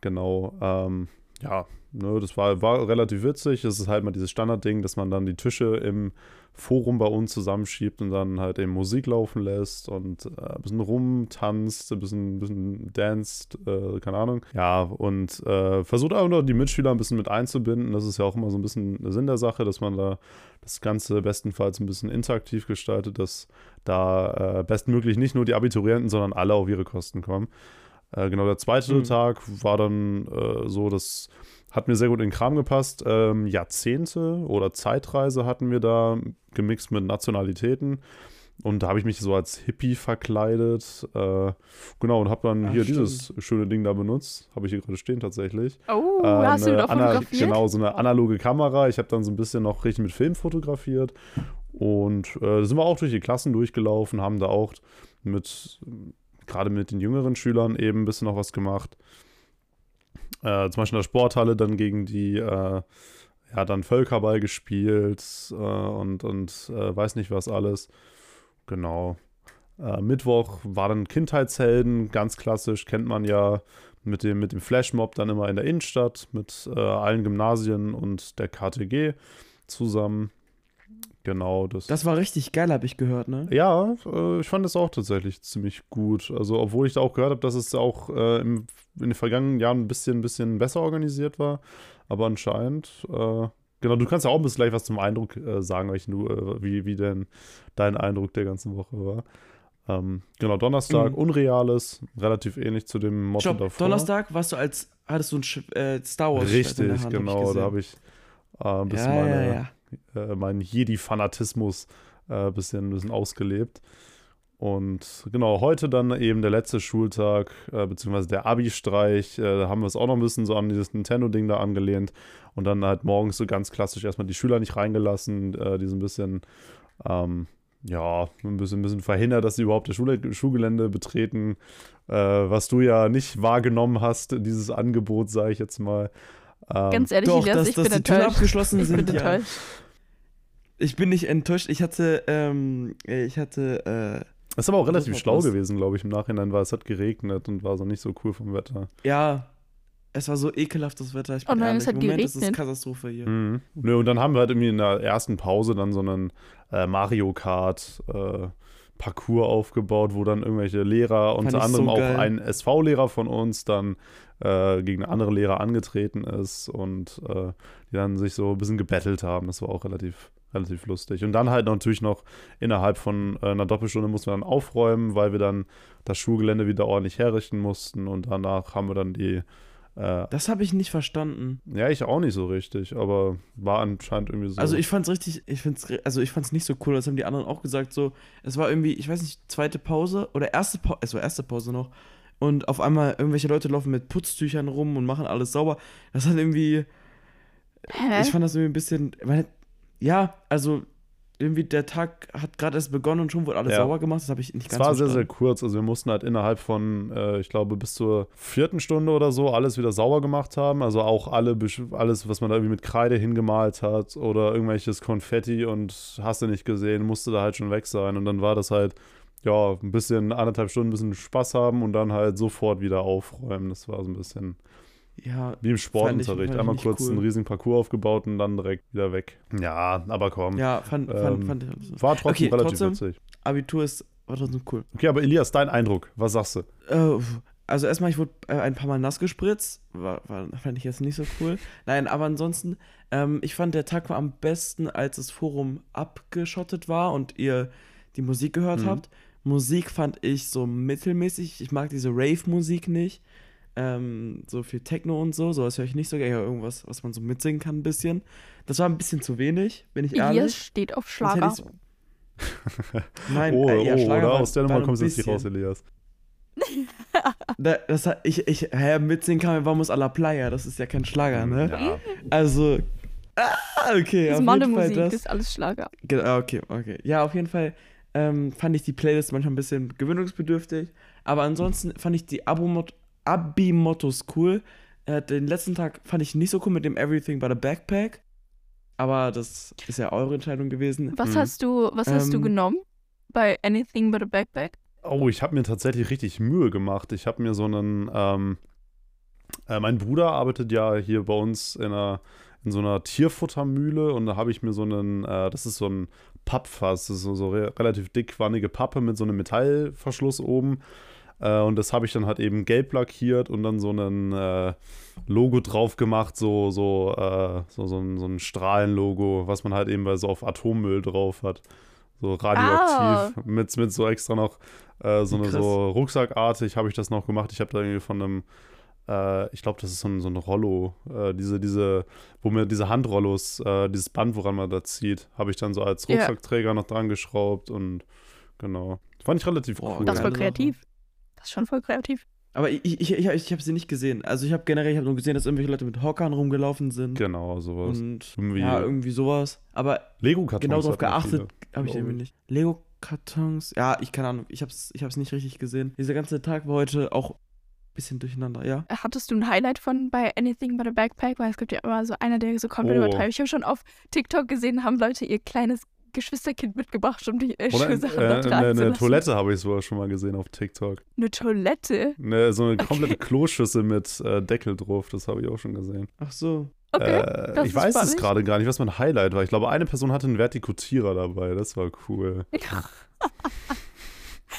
Genau, ähm, ja, ne, das war, war relativ witzig. Es ist halt mal dieses Standardding, dass man dann die Tische im Forum bei uns zusammenschiebt und dann halt eben Musik laufen lässt und äh, ein bisschen rumtanzt, ein bisschen, ein bisschen danced, äh, keine Ahnung. Ja, und äh, versucht auch noch die Mitspieler ein bisschen mit einzubinden. Das ist ja auch immer so ein bisschen Sinn der Sache, dass man da das Ganze bestenfalls ein bisschen interaktiv gestaltet, dass da äh, bestmöglich nicht nur die Abiturienten, sondern alle auf ihre Kosten kommen. Äh, genau, der zweite mhm. Tag war dann äh, so, das hat mir sehr gut in den Kram gepasst. Ähm, Jahrzehnte oder Zeitreise hatten wir da, gemixt mit Nationalitäten. und da habe ich mich so als Hippie verkleidet. Äh, genau, und habe dann Ach, hier stimmt. dieses schöne Ding da benutzt. Habe ich hier gerade stehen tatsächlich. Oh, Äh, hast du auch ana- fotografiert? Genau, so eine analoge Kamera. Ich habe dann so ein bisschen noch richtig mit Film fotografiert. Und äh, da sind wir auch durch die Klassen durchgelaufen, haben da auch mit, gerade mit den jüngeren Schülern eben ein bisschen noch was gemacht. Äh, zum Beispiel in der Sporthalle dann gegen die, äh, ja, dann Völkerball gespielt äh, und, und äh, weiß nicht was alles. Genau. Äh, Mittwoch war dann Kindheitshelden, ganz klassisch, kennt man ja mit dem, mit dem Flashmob dann immer in der Innenstadt, mit äh, allen Gymnasien und der KTG zusammen. Genau, das. Das war richtig geil, habe ich gehört, ne? ja, äh, ich fand es auch tatsächlich ziemlich gut. Also, obwohl ich da auch gehört habe, dass es auch äh, im, in den vergangenen Jahren ein bisschen, bisschen besser organisiert war. Aber anscheinend, äh, genau, du kannst ja auch ein bisschen gleich was zum Eindruck äh, sagen, nur, äh, wie, wie denn dein Eindruck der ganzen Woche war. Ähm, genau, Donnerstag, Mhm. Unreales, relativ ähnlich zu dem Motto Stopp, davor. Donnerstag warst du als, hattest du ein äh, Star Wars Richtig, genau, da habe ich ein bisschen ja, meine, ja, ja. Äh, meinen Jedi-Fanatismus äh, bisschen, ein bisschen ausgelebt. Und genau, heute dann eben der letzte Schultag, äh, beziehungsweise der Abi-Streich. Äh, haben wir es auch noch ein bisschen so an dieses Nintendo-Ding da angelehnt. Und dann halt morgens so ganz klassisch erstmal die Schüler nicht reingelassen, äh, die so ein bisschen, ähm, ja, ein bisschen, ein bisschen verhindert, dass sie überhaupt das Schule, Schulgelände betreten. Äh, was du ja nicht wahrgenommen hast, dieses Angebot, sage ich jetzt mal. Ähm, Ganz ehrlich, Doch, Elias, dass, ich dass bin die Türen abgeschlossen Ich bin sind, ja. enttäuscht. Ich bin nicht enttäuscht. Ich hatte, ähm, ich hatte, äh, Das ist aber auch Das relativ schlau was. gewesen, glaube ich, im Nachhinein, weil es hat geregnet und war so nicht so cool vom Wetter. ja, es war so ekelhaftes Wetter. Ich Oh bin nein, ehrlich, es hat im Moment ist es geregnet. Katastrophe hier. Mhm. Nö, und dann haben wir halt irgendwie in der ersten Pause dann so einen äh, Mario Kart äh, Parcours aufgebaut, wo dann irgendwelche Lehrer, unter anderem so auch ein SV-Lehrer von uns, dann äh, gegen andere Lehrer angetreten ist und äh, die dann sich so ein bisschen gebettelt haben. Das war auch relativ, relativ lustig. Und dann halt natürlich noch innerhalb von äh, einer Doppelstunde mussten wir dann aufräumen, weil wir dann das Schulgelände wieder ordentlich herrichten mussten und danach haben wir dann die äh, Das habe ich nicht verstanden. ja, ich auch nicht so richtig, aber war anscheinend irgendwie so. Also ich fand's richtig, ich find's, also ich fand's nicht so cool, das haben die anderen auch gesagt, so, es war irgendwie, ich weiß nicht, zweite Pause oder erste Pause, es war erste Pause noch und auf einmal irgendwelche Leute laufen mit Putztüchern rum und machen alles sauber. Das hat irgendwie, Hä? ich fand das irgendwie ein bisschen, weil, ja, also irgendwie der Tag hat gerade erst begonnen und schon wurde alles Ja. sauber gemacht, das habe ich nicht es ganz war sehr, sehr verstanden. kurz. Also wir mussten halt innerhalb von, äh, ich glaube, bis zur vierten Stunde oder so alles wieder sauber gemacht haben. Also auch alle, alles, was man da irgendwie mit Kreide hingemalt hat oder irgendwelches Konfetti und hast du nicht gesehen, musste da halt schon weg sein. Und dann war das halt, ja, ein bisschen, anderthalb Stunden, ein bisschen Spaß haben und dann halt sofort wieder aufräumen. Das war so ein bisschen Ja, wie im Sportunterricht. Einmal kurz cool. einen riesigen Parcours aufgebaut und dann direkt wieder weg. Ja, aber komm. ja, fand, fand, Ähm, fand ich. War trotzdem Okay, relativ trotzdem- witzig. Abitur ist, war trotzdem cool. Okay, aber Elias, dein Eindruck, was sagst du? Äh, also erstmal, ich wurde äh, ein paar Mal nass gespritzt. War, war, fand ich jetzt nicht so cool. Nein, aber ansonsten, ähm, ich fand, der Tag war am besten, als das Forum abgeschottet war und ihr die Musik gehört Mhm. habt. Musik fand ich so mittelmäßig. Ich mag diese Rave-Musik nicht. Ähm, so viel Techno und so, sowas höre ich nicht so gerne. Irgendwas, was man so mitsingen kann, ein bisschen. Das war ein bisschen zu wenig, bin ich Elias ehrlich. steht auf Schlager. ich's- Nein, oh, äh, ja, oh Schlager oder? war- Aus der Nummer kommst du ein jetzt nicht raus, bisschen. Elias. Da, das hat, ich, ich, hä, mitsingen kann man Vamos a la Playa, das ist ja kein Schlager, ne? Ja. Also, ah, okay, Das auf ist jeden Fall Mannemusik, das das. ist alles Schlager. Ge- ah, Okay, okay. Ja, auf jeden Fall ähm, fand ich die Playlist manchmal ein bisschen gewöhnungsbedürftig, aber ansonsten fand ich die Abi-Mottos cool. Äh, den letzten Tag fand ich nicht so cool mit dem Everything but a Backpack, aber das ist ja eure Entscheidung gewesen. Was Mhm. hast du, was hast du Ähm, genommen bei Anything But a Backpack? Oh, ich habe mir tatsächlich richtig Mühe gemacht. Ich habe mir so einen, ähm, äh, mein Bruder arbeitet ja hier bei uns in einer, in so einer Tierfuttermühle und da habe ich mir so einen, äh, das ist so ein Pappfass, das ist so, so re relativ dickwandige Pappe mit so einem Metallverschluss oben. Äh, und das habe ich dann halt eben gelb lackiert und dann so ein äh, Logo drauf gemacht, so, so, äh, so, so, ein, so ein Strahlenlogo, was man halt eben bei so auf Atommüll drauf hat. So radioaktiv, mit, mit so extra noch äh, so eine krass. so Rucksackartig habe ich das noch gemacht. Ich habe da irgendwie von einem, äh, ich glaube, das ist so ein, so ein Rollo, äh, diese, diese, wo mir diese Handrollos, äh, dieses Band, woran man da zieht, habe ich dann so als Ja. Rucksackträger noch dran geschraubt und genau. Fand ich relativ Boah, cool. Das ist voll kreativ. Das ist schon voll kreativ. Aber ich, ich, ich, ich habe sie nicht gesehen. Also ich habe generell, ich habe nur gesehen, dass irgendwelche Leute mit Hockern rumgelaufen sind. Genau, sowas. Und Irgendwie- ja, irgendwie sowas. Aber Lego-Kartons. genau darauf geachtet habe ich irgendwie nicht. Lego-Kartons. Ja, ich keine Ahnung. Ich hab's, ich hab's nicht richtig gesehen. Dieser ganze Tag war heute auch bisschen durcheinander, ja. Hattest du ein Highlight von bei Anything but a Backpack? Weil es gibt ja immer so einer, der so komplett Oh. übertreibt. Ich habe schon auf TikTok gesehen, haben Leute ihr kleines Geschwisterkind mitgebracht, um die äh, Schulsachen äh, da eine, eine. Toilette habe ich sogar schon mal gesehen auf TikTok. Eine Toilette? Ne, so eine komplette Okay. Kloschüssel mit äh, Deckel drauf, das habe ich auch schon gesehen. Ach so. Okay. Äh, das ich weiß es spannend. gerade gar nicht, was mein Highlight war. Ich glaube, eine Person hatte einen Vertikutierer dabei, das war cool.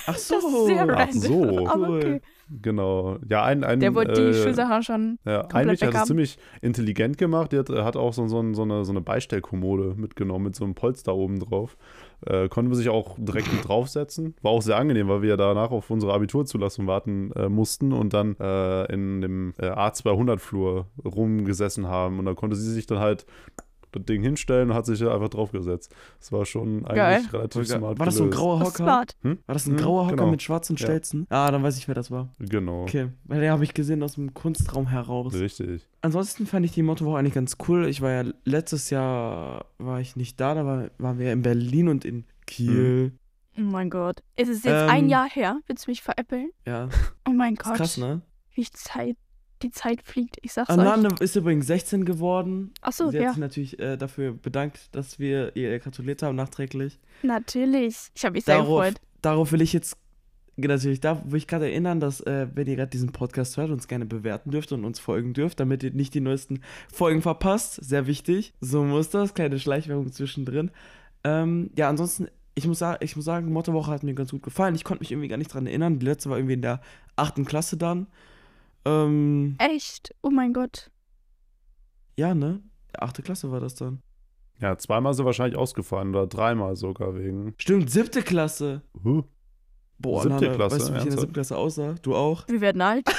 Ach so. Das ist sehr Ach so. Aber Cool. okay. Genau. Ja, ein, ein Der wurde die äh, Schulsachen schon. Ja, ein Mädchen hat es ziemlich intelligent gemacht. Die hat, hat auch so, so, so, eine, so eine Beistellkommode mitgenommen mit so einem Polster oben drauf. Äh, konnten wir sich auch direkt mit draufsetzen. War auch sehr angenehm, weil wir ja danach auf unsere Abiturzulassung warten äh, mussten und dann äh, in dem äh, A200-Flur rumgesessen haben. Und da konnte sie sich dann halt das Ding hinstellen und hat sich einfach draufgesetzt. Das war schon eigentlich Geil. relativ smart. War das so ein grauer Hocker? smart. Hm? War das ein Hm, grauer Hocker genau. mit schwarzen Ja. Stelzen? Ah, dann weiß ich, wer das war. Genau. Okay, weil den habe ich gesehen aus dem Kunstraum heraus. Richtig. Ansonsten fand ich die Mottowoche eigentlich ganz cool. Ich war ja letztes Jahr war ich nicht da, da war, waren wir in Berlin und in Kiel. Oh mein Gott. Es ist jetzt Ähm, ein Jahr her. Willst du mich veräppeln? Ja, Oh mein ist Gott. krass, ne? Wie Zeit, die Zeit fliegt. Ich sag's euch. Ananda ist übrigens 16 geworden. Achso, Sie hat ja. sich natürlich äh, dafür bedankt, dass wir ihr gratuliert haben nachträglich. Natürlich. Ich habe mich sehr Darauf, gefreut. darauf will ich jetzt natürlich, da will ich gerade erinnern, dass, äh, wenn ihr gerade diesen Podcast hört, uns gerne bewerten dürft und uns folgen dürft, damit ihr nicht die neuesten Folgen verpasst. Sehr wichtig. So muss das. Kleine Schleichwerbung zwischendrin. Ähm, ja, ansonsten, ich muss, sagen, ich muss sagen, Mottowoche hat mir ganz gut gefallen. Ich konnte mich irgendwie gar nicht dran erinnern. Die letzte war irgendwie in der achten Klasse dann. Ähm, Echt? Oh mein Gott. ja, ne? Achte Klasse war das dann. Ja, zweimal er wahrscheinlich ausgefallen oder dreimal sogar wegen. Stimmt, siebte Klasse. Huh. Boah, Siebte Nana, Klasse, weißt du, wie ich in der siebten Klasse aussah? Du auch? Wir werden alt.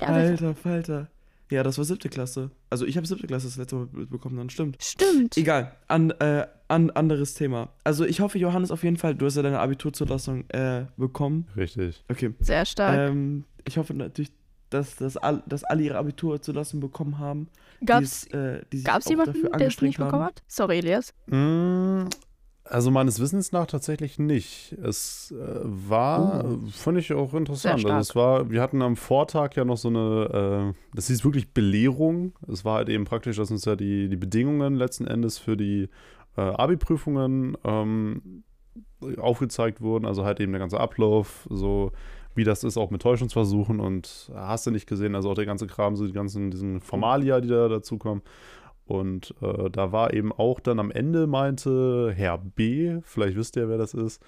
Alter, Falter. Ja, das war siebte Klasse. Also ich habe siebte Klasse das letzte Mal bekommen, dann stimmt. Stimmt. Egal, an, äh, an, anderes Thema. Also ich hoffe, Johannes, auf jeden Fall, du hast ja deine Abiturzulassung äh, bekommen. Richtig. Okay. Sehr stark. Ähm, ich hoffe natürlich, dass, dass, all, dass alle ihre Abiturzulassung bekommen haben. gab's die, es, äh, die sich gab's jemanden, dafür der es nicht bekommen haben. hat? Sorry, Elias. Mm, Also meines Wissens nach tatsächlich nicht. Es äh, war, Oh. fand ich auch interessant. Also es war, wir hatten am Vortag ja noch so eine, äh, das hieß wirklich Belehrung. Es war halt eben praktisch, dass uns ja die, die Bedingungen letzten Endes für die äh, Abi-Prüfungen ähm, aufgezeigt wurden. Also halt eben der ganze Ablauf, so wie das ist, auch mit Täuschungsversuchen und hast du nicht gesehen, also auch der ganze Kram, so die ganzen, diesen Formalia, die da dazukommen. Und äh, da war eben auch dann am Ende meinte Herr B, vielleicht wisst ihr, wer das ist,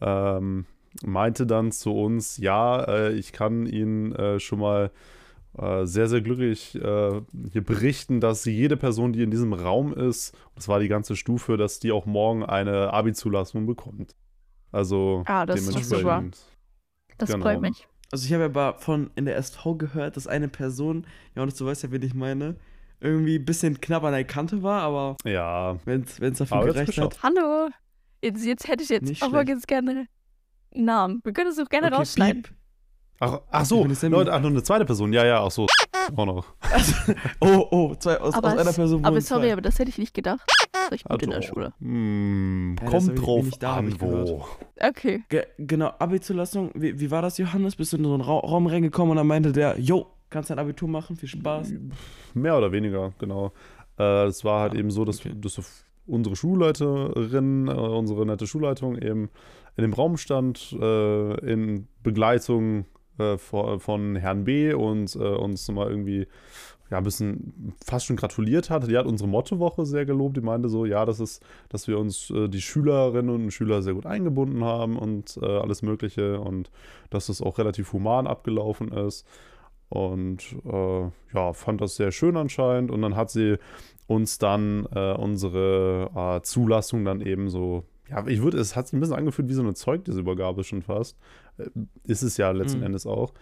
ähm, meinte dann zu uns, ja, äh, ich kann Ihnen äh, schon mal äh, sehr, sehr glücklich äh, hier berichten, dass jede Person, die in diesem Raum ist, das war die ganze Stufe, dass die auch morgen eine Abi-Zulassung bekommt. Also Ah, das ist doch super. dementsprechend. Das Genau. freut mich. Also ich habe aber von in der SV gehört, dass eine Person, Johannes, du weißt ja, wen ich meine, irgendwie ein bisschen knapp an der Kante war, aber Ja, wenn es dafür Aber gereicht hat. Hallo. Jetzt, jetzt hätte ich jetzt Nicht aber schlecht. ganz gerne einen Namen. Wir können es auch gerne Okay, rausschneiden. piep. Ach, ach Ich so. Leute, ach, noch eine zweite Person. Ja, ja, ach so. Auch noch. Oh, oh, zwei, aus, Aber, aus einer Person aber sorry, zwei. aber das hätte ich nicht gedacht. Das ist gut in der Also, Schule. Hm, Ja, kommt ich drauf nicht da, an, ich gehört. wo. Okay. Ge genau, Abi-Zulassung. Wie, wie war das, Johannes? Bist du in so einen Ra Raum reingekommen und dann meinte der, jo, kannst dein Abitur machen, viel Spaß. Mehr oder weniger, genau. Äh, es war halt Ah, eben so, dass, okay. dass unsere Schulleiterin, äh, unsere nette Schulleitung eben in dem Raum stand, äh, in Begleitung äh, von, von Herrn B. und äh, uns mal irgendwie ja, ein bisschen fast schon gratuliert hat. Die hat unsere Mottowoche sehr gelobt. Die meinte so, ja, das ist, dass wir uns äh, die Schülerinnen und Schüler sehr gut eingebunden haben und äh, alles Mögliche und dass es auch relativ human abgelaufen ist. Und äh, ja, fand das sehr schön anscheinend. Und dann hat sie uns dann äh, unsere äh, Zulassung dann eben so, ja, ich würde, es hat sich ein bisschen angefühlt wie so eine Zeugnisübergabe schon fast. Äh, ist es ja letzten Mhm. Endes auch.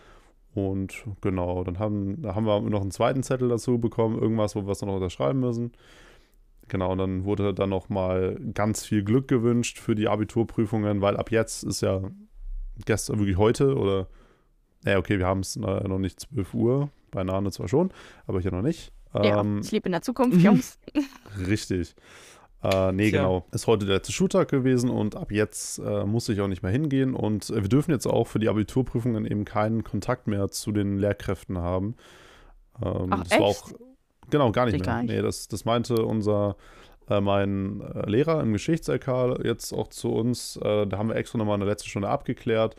Und genau, dann haben, da haben wir noch einen zweiten Zettel dazu bekommen, irgendwas, wo wir es noch unterschreiben müssen. Genau, und dann wurde dann noch mal ganz viel Glück gewünscht für die Abiturprüfungen, weil ab jetzt ist ja gestern, wirklich heute oder, naja, okay, wir haben es noch nicht 12 Uhr, bei Nane zwar schon, aber hier noch nicht. Ja, Ähm, ich lebe in der Zukunft, Jungs. Richtig. Äh, nee, Tja. genau. Ist heute der letzte Schultag gewesen und ab jetzt äh, muss ich auch nicht mehr hingehen. Und äh, wir dürfen jetzt auch für die Abiturprüfungen eben keinen Kontakt mehr zu den Lehrkräften haben. Ähm, Ach, das war auch echt? genau gar nicht ich mehr. gar nicht. Nee, das, das meinte unser äh, mein äh, Lehrer im Geschichts-LK jetzt auch zu uns. Äh, da haben wir extra nochmal in der letzten Stunde abgeklärt.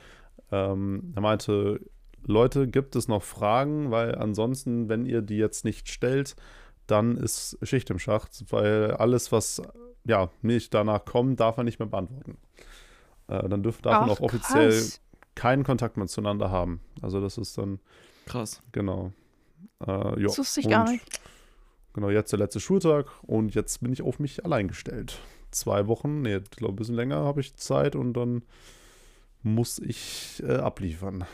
Ähm, er meinte, Leute, gibt es noch Fragen? Weil ansonsten, wenn ihr die jetzt nicht stellt, dann ist Schicht im Schacht, weil alles, was ja nicht danach kommt, darf er nicht mehr beantworten. Äh, dann dürf, darf man Ach, auch offiziell krass. keinen Kontakt mehr zueinander haben. Also das ist dann, Krass. genau. Äh, ja. Das wusste ich gar Und nicht. Genau, jetzt der letzte Schultag und jetzt bin ich auf mich allein gestellt. Zwei Wochen, nee, ich glaube, ein bisschen länger habe ich Zeit und dann muss ich äh, abliefern.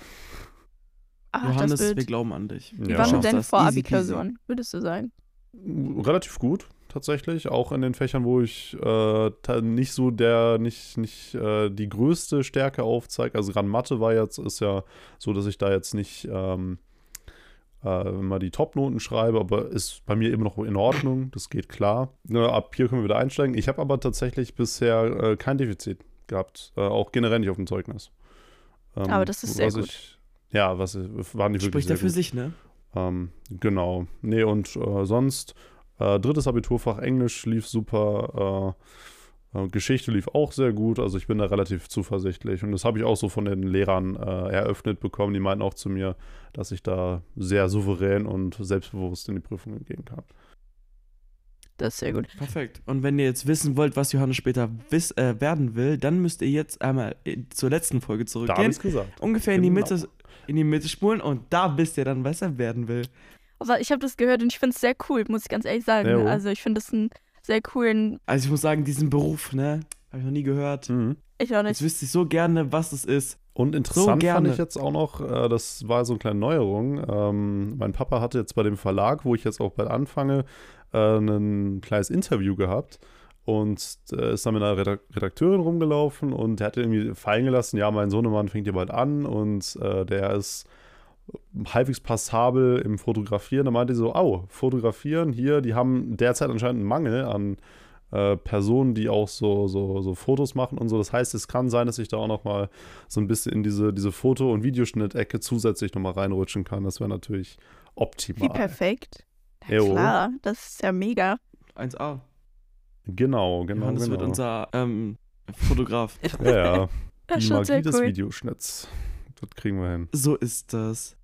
Ach, Johannes, das wir glauben an dich. Wie Ja. waren denn vor. Abi-Klausuren, würdest du sagen? Relativ gut, tatsächlich. Auch in den Fächern, wo ich äh, nicht so der, nicht, nicht äh, die größte Stärke aufzeige. Also gerade Mathe war jetzt, ist ja so, dass ich da jetzt nicht ähm, äh, immer die Top-Noten schreibe, aber ist bei mir immer noch in Ordnung. Das geht klar. Ne, ab hier können wir wieder einsteigen. Ich habe aber tatsächlich bisher äh, kein Defizit gehabt. Äh, auch generell nicht auf dem Zeugnis. Ähm, Aber das ist sehr gut. Ich, ja, was waren die wirklich Spricht er für gut. sich, ne? Ähm, genau. Nee, und äh, sonst, äh, drittes Abiturfach Englisch lief super. Äh, äh, Geschichte lief auch sehr gut. Also ich bin da relativ zuversichtlich. Und das habe ich auch so von den Lehrern äh, eröffnet bekommen. Die meinten auch zu mir, dass ich da sehr souverän und selbstbewusst in die Prüfungen gehen kann. Das ist sehr gut. Perfekt. Und wenn ihr jetzt wissen wollt, was Johannes später wiss, äh, werden will, dann müsst ihr jetzt einmal äh, zur letzten Folge Da zurückgehen. ich gesagt. ungefähr in die, Genau. Mitte, in die Mitte spulen und da wisst ihr dann, was er werden will. Aber ich habe das gehört und ich finde es sehr cool, muss ich ganz ehrlich sagen. Ja, oh. also ich finde das einen sehr coolen, Also ich muss sagen, diesen Beruf, ne, habe ich noch nie gehört. Mhm. ich auch Jetzt nicht. wüsste ich so gerne, was es ist. Und interessant fand gerne. ich jetzt auch noch, äh, das war so eine kleine Neuerung. Ähm, mein Papa hatte jetzt bei dem Verlag, wo ich jetzt auch bald anfange, äh, ein kleines Interview gehabt und äh, ist dann mit einer Redak Redakteurin rumgelaufen und der hat irgendwie fallen gelassen, ja, mein Sohnemann fängt hier bald an und äh, der ist halbwegs passabel im Fotografieren. Da meinte sie so, au, fotografieren hier, die haben derzeit anscheinend einen Mangel an äh, Personen, die auch so, so, so Fotos machen und so. Das heißt, es kann sein, dass ich da auch noch mal so ein bisschen in diese, diese Foto- und Videoschnitt-Ecke zusätzlich noch mal reinrutschen kann. Das wäre natürlich Wie optimal. perfekt. Ja, klar, das ist ja mega. 1A. Genau, genau, Johannes genau. wird unser ähm, Fotograf. ja, ja. Das Die Magie sehr des cool. Videoschnitts. Das kriegen wir hin. So ist das.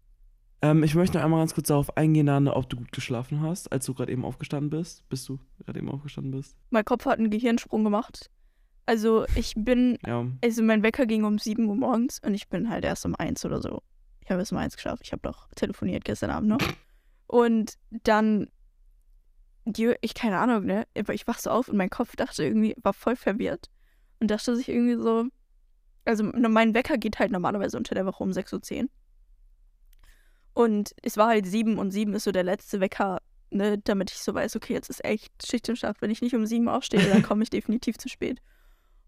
Ähm, ich möchte noch einmal ganz kurz darauf eingehen, ob du gut geschlafen hast, als du gerade eben aufgestanden bist. Bis du gerade eben aufgestanden bist. Mein Kopf hat einen Gehirnsprung gemacht. Also ich bin, Ja. also mein Wecker ging um 7 Uhr morgens und ich bin halt erst um 1 oder so. Ich habe erst um 1 geschafft. Ich habe doch telefoniert gestern Abend noch. Und dann, ich keine Ahnung, ne? Aber ich wach so auf und mein Kopf dachte irgendwie, war voll verwirrt. Und dachte sich irgendwie so, also mein Wecker geht halt normalerweise unter der Woche um 6.10 Uhr. Und es war halt 7 und 7 ist so der letzte Wecker, ne, damit ich so weiß, okay, jetzt ist echt Schicht im Schacht. Wenn ich nicht um 7 Uhr aufstehe, dann komme ich definitiv zu spät.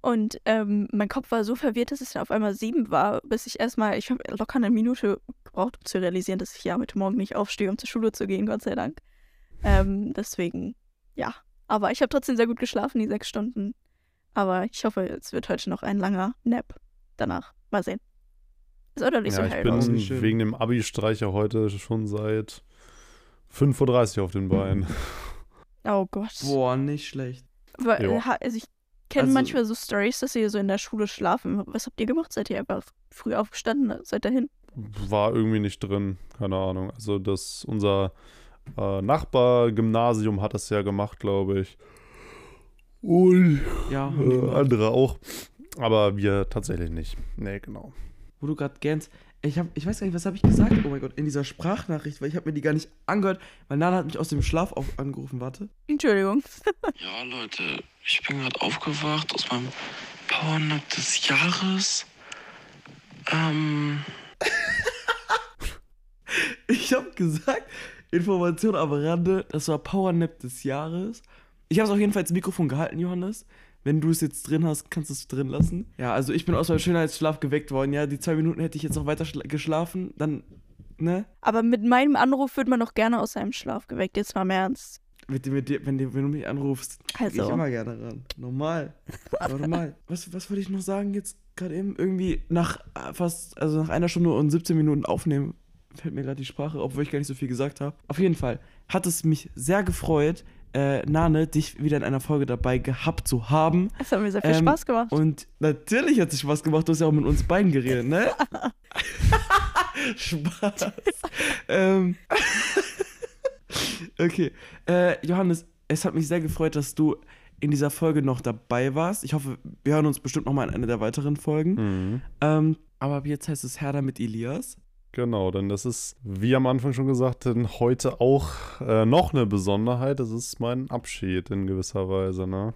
Und ähm, mein Kopf war so verwirrt, dass es dann auf einmal 7 war, bis ich erstmal, ich habe locker eine Minute gebraucht, um zu realisieren, dass ich ja heute Morgen nicht aufstehe, um zur Schule zu gehen, Gott sei Dank. Ähm, deswegen, ja. Aber ich habe trotzdem sehr gut geschlafen, die sechs Stunden. Aber ich hoffe, es wird heute noch ein langer Nap danach. Mal sehen. Ist oder nicht Ja, so ich hell bin raus. Wie schön. wegen dem Abi-Streicher heute schon seit 5.30 Uhr auf den Beinen. Oh Gott. Boah, nicht schlecht. Jo. ha- also ich kenne Also- manchmal so Stories, dass ihr so in der Schule schlafen. Was habt ihr gemacht? Seid ihr einfach früh aufgestanden? Seid dahin? War irgendwie nicht drin, keine Ahnung. Also das, unser äh, Nachbargymnasium hat das ja gemacht, glaube ich. Und Ja, äh, andere auch. Aber wir tatsächlich nicht. Nee, genau. wo du gerade gähnst. Ich, hab, ich weiß gar nicht, was habe ich gesagt? Oh mein Gott, in dieser Sprachnachricht, weil ich habe mir die gar nicht angehört, weil Nana hat mich aus dem Schlaf auf angerufen, warte. Entschuldigung. Ja, Leute, ich bin gerade aufgewacht aus meinem Powernap des Jahres. Ähm, Ich habe gesagt, Information am Rande, das war Powernap des Jahres. Ich habe es auf jeden Fall ins Mikrofon gehalten, Johannes. Wenn du es jetzt drin hast, kannst du es drin lassen. Ja, also ich bin aus meinem Schönheitsschlaf geweckt worden. Ja, die zwei Minuten hätte ich jetzt noch weiter schla- geschlafen. Dann, ne? Aber mit meinem Anruf wird man doch gerne aus seinem Schlaf geweckt. Jetzt mal im Ernst. Mit, mit wenn, dir, wenn du mich anrufst, gehe ich Also. immer gerne ran. Normal. Normal. Was, was wollte ich noch sagen jetzt gerade eben? Irgendwie nach äh, fast, also nach einer Stunde und 17 Minuten aufnehmen, fällt mir gerade die Sprache, obwohl ich gar nicht so viel gesagt habe. Auf jeden Fall hat es mich sehr gefreut, äh, Nane, dich wieder in einer Folge dabei gehabt zu haben. Es hat mir sehr viel Ähm, Spaß gemacht. Und natürlich hat es Spaß gemacht, du hast ja auch mit uns beiden geredet, ne? Spaß. ähm. okay. Äh, Johannes, es hat mich sehr gefreut, dass du in dieser Folge noch dabei warst. Ich hoffe, wir hören uns bestimmt noch mal in einer der weiteren Folgen. Mhm. Ähm, aber ab jetzt heißt es Herder mit Elias. Genau, denn das ist, wie am Anfang schon gesagt, denn heute auch äh, noch eine Besonderheit. Das ist mein Abschied in gewisser Weise, ne?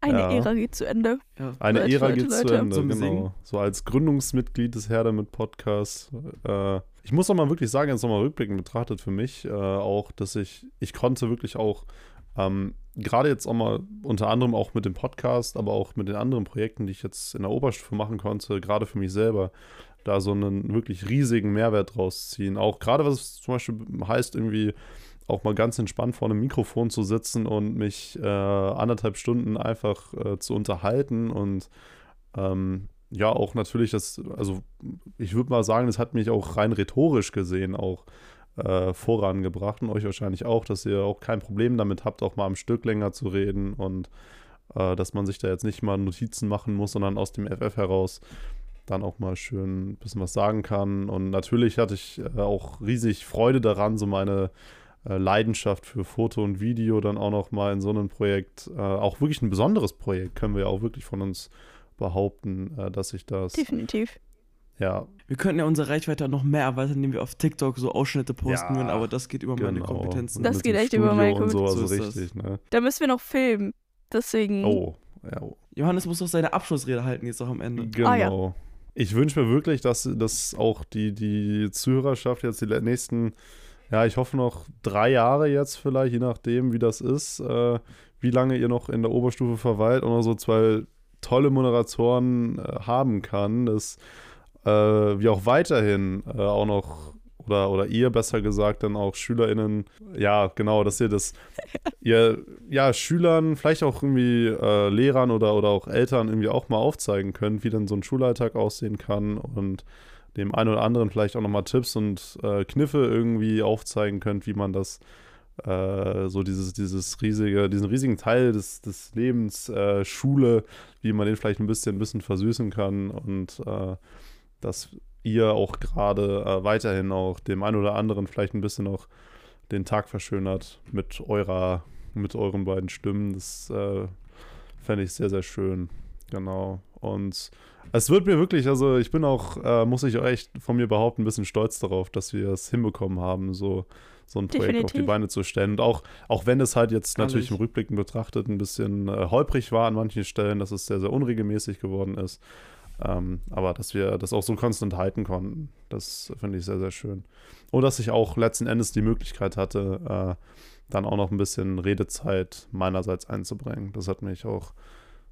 Eine ja. Ära geht zu Ende. Ja. Eine Leute, Ära Leute, geht zu Leute. Ende, Zum genau. Singen. So als Gründungsmitglied des Herder mit Podcast. Äh, ich muss auch mal wirklich sagen, jetzt nochmal rückblickend betrachtet für mich, äh, auch, dass ich, ich konnte wirklich auch, ähm, gerade jetzt auch mal unter anderem auch mit dem Podcast, aber auch mit den anderen Projekten, die ich jetzt in der Oberstufe machen konnte, gerade für mich selber, da so einen wirklich riesigen Mehrwert draus ziehen. Auch gerade was es zum Beispiel heißt, irgendwie auch mal ganz entspannt vor einem Mikrofon zu sitzen und mich äh, anderthalb Stunden einfach äh, zu unterhalten und ähm, ja, auch natürlich das, also ich würde mal sagen, das hat mich auch rein rhetorisch gesehen auch äh, vorangebracht und euch wahrscheinlich auch, dass ihr auch kein Problem damit habt, auch mal am Stück länger zu reden und äh, dass man sich da jetzt nicht mal Notizen machen muss, sondern aus dem FF heraus dann auch mal schön ein bisschen was sagen kann. Und natürlich hatte ich äh, auch riesig Freude daran, so meine äh, Leidenschaft für Foto und Video dann auch noch mal in so einem Projekt, äh, auch wirklich ein besonderes Projekt, können wir ja auch wirklich von uns behaupten, äh, dass ich das, Definitiv. Ja, Wir könnten ja unsere Reichweite noch mehr erweitern, indem wir auf TikTok so Ausschnitte posten Ja, würden, aber das geht über meine genau. Kompetenzen. Das geht echt über meine Studio und so, Kompetenzen. also So das. richtig, ne? Da müssen wir noch filmen. Deswegen. Oh, ja, oh. Johannes muss doch seine Abschlussrede halten jetzt auch am Ende. Genau. Ah, ja. Ich wünsche mir wirklich, dass, dass auch die, die Zuhörerschaft jetzt die nächsten, ja, ich hoffe noch drei Jahre jetzt vielleicht, je nachdem, wie das ist, äh, wie lange ihr noch in der Oberstufe verweilt und noch so zwei tolle Moderatoren äh, haben kann, dass äh, wir auch weiterhin äh, auch noch oder, oder ihr besser gesagt dann auch SchülerInnen, ja, genau, dass ihr das, ihr, ja, Schülern, vielleicht auch irgendwie äh, Lehrern oder, oder auch Eltern irgendwie auch mal aufzeigen könnt, wie dann so ein Schulalltag aussehen kann und dem einen oder anderen vielleicht auch nochmal Tipps und äh, Kniffe irgendwie aufzeigen könnt, wie man das äh, so dieses, dieses riesige, diesen riesigen Teil des, des Lebens, äh, Schule, wie man den vielleicht ein bisschen, ein bisschen versüßen kann und äh, dass ihr auch gerade äh, weiterhin auch dem einen oder anderen vielleicht ein bisschen noch den Tag verschönert mit eurer, mit euren beiden Stimmen. Das äh, fände ich sehr, sehr schön. Genau. Und es wird mir wirklich, also ich bin auch, äh, muss ich auch echt von mir behaupten, ein bisschen stolz darauf, dass wir es hinbekommen haben, so, so ein Projekt auf die Definitiv. Beine zu stellen. Und auch, auch wenn es halt jetzt natürlich im. Rückblicken betrachtet ein bisschen äh, holprig war an manchen Stellen, dass es sehr, sehr unregelmäßig geworden ist. Ähm, aber dass wir das auch so konstant halten konnten, das finde ich sehr, sehr schön. Und dass ich auch letzten Endes die Möglichkeit hatte, äh, dann auch noch ein bisschen Redezeit meinerseits einzubringen. Das hat mich auch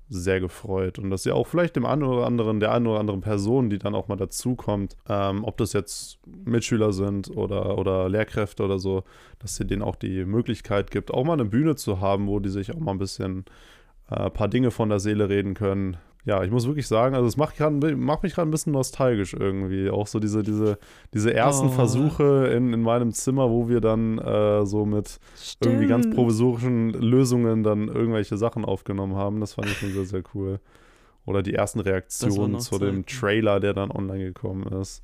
sehr gefreut. Und dass ihr auch vielleicht dem einen oder anderen, der einen oder anderen Person, die dann auch mal dazukommt, ähm, ob das jetzt Mitschüler sind oder, oder Lehrkräfte oder so, dass ihr denen auch die Möglichkeit gibt, auch mal eine Bühne zu haben, wo die sich auch mal ein bisschen äh, paar Dinge von der Seele reden können. Ja, ich muss wirklich sagen, also es macht, macht mich gerade ein bisschen nostalgisch irgendwie. Auch so diese, diese, diese ersten Oh. Versuche in, in meinem Zimmer, wo wir dann äh, so mit irgendwie ganz Stimmt. provisorischen Lösungen dann irgendwelche Sachen aufgenommen haben. Das fand ich schon sehr, sehr cool. Oder die ersten Reaktionen zu dem Zeiten. Trailer, der dann online gekommen ist.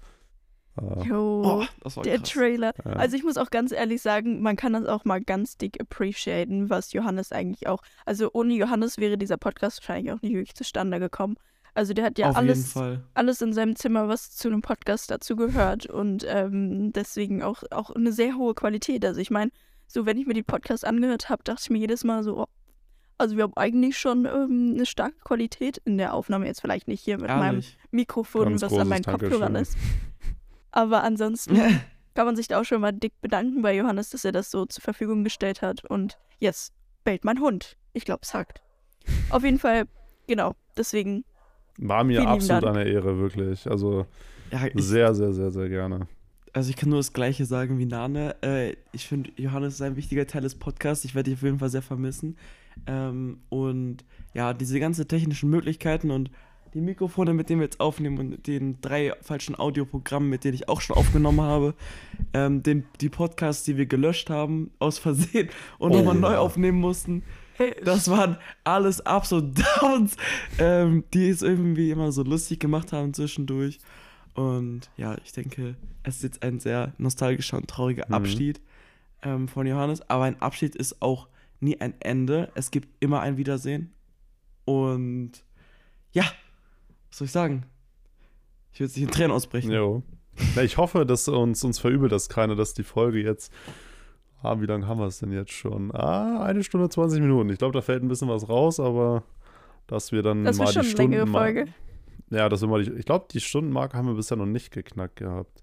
Äh, Jo. Oh, das war Der krass. Trailer. Ja. Also ich muss auch ganz ehrlich sagen, man kann das auch mal ganz dick appreciaten, was Johannes eigentlich auch. Also ohne Johannes wäre dieser Podcast wahrscheinlich auch nicht wirklich zustande gekommen. Also der hat ja Auf alles, alles in seinem Zimmer, was zu einem Podcast dazu gehört und ähm, deswegen auch, auch eine sehr hohe Qualität. Also ich meine, so wenn ich mir die Podcast angehört habe, dachte ich mir jedes Mal so, oh, also wir haben eigentlich schon ähm, eine starke Qualität in der Aufnahme. Jetzt vielleicht nicht hier mit meinem Ehrlich. Mikrofon, Ganz was an meinen Kopfhörern ist. Aber ansonsten kann man sich da auch schon mal dick bedanken bei Johannes, dass er das so zur Verfügung gestellt hat. Und yes, bellt mein Hund. Ich glaube, es hackt. Auf jeden Fall, genau, deswegen. War mir absolut Dank. eine Ehre, wirklich. Also Ja, ich, sehr, sehr, sehr, sehr gerne. also ich kann nur das Gleiche sagen wie Nane. Äh, ich finde, Johannes ist ein wichtiger Teil des Podcasts. Ich werde dich auf jeden Fall sehr vermissen. Ähm, und ja, diese ganzen technischen Möglichkeiten und die Mikrofone, mit denen wir jetzt aufnehmen und den drei falschen Audioprogrammen, mit denen ich auch schon aufgenommen habe, ähm, den, die Podcasts, die wir gelöscht haben, aus Versehen und Oh, nochmal neu aufnehmen mussten. Das waren alles Ups und Downs, ähm, die es irgendwie immer so lustig gemacht haben zwischendurch. Und ja, ich denke, es ist jetzt ein sehr nostalgischer und trauriger Mhm. Abschied ähm, von Johannes. Aber ein Abschied ist auch nie ein Ende. Es gibt immer ein Wiedersehen. Und ja, was soll ich sagen? Ich würde sich in Tränen ausbrechen. Jo. Ja, ich hoffe, dass uns, uns verübelt das keiner, dass die Folge jetzt. Ah, wie lange haben wir es denn jetzt schon? Ah, eine Stunde 20 Minuten. Ich glaube, da fällt ein bisschen was raus, aber dass wir dann Das mal ist schon die eine längere Stunden. Folge. Ja, dass wir mal die, ich glaube, die Stundenmarke haben wir bisher noch nicht geknackt gehabt.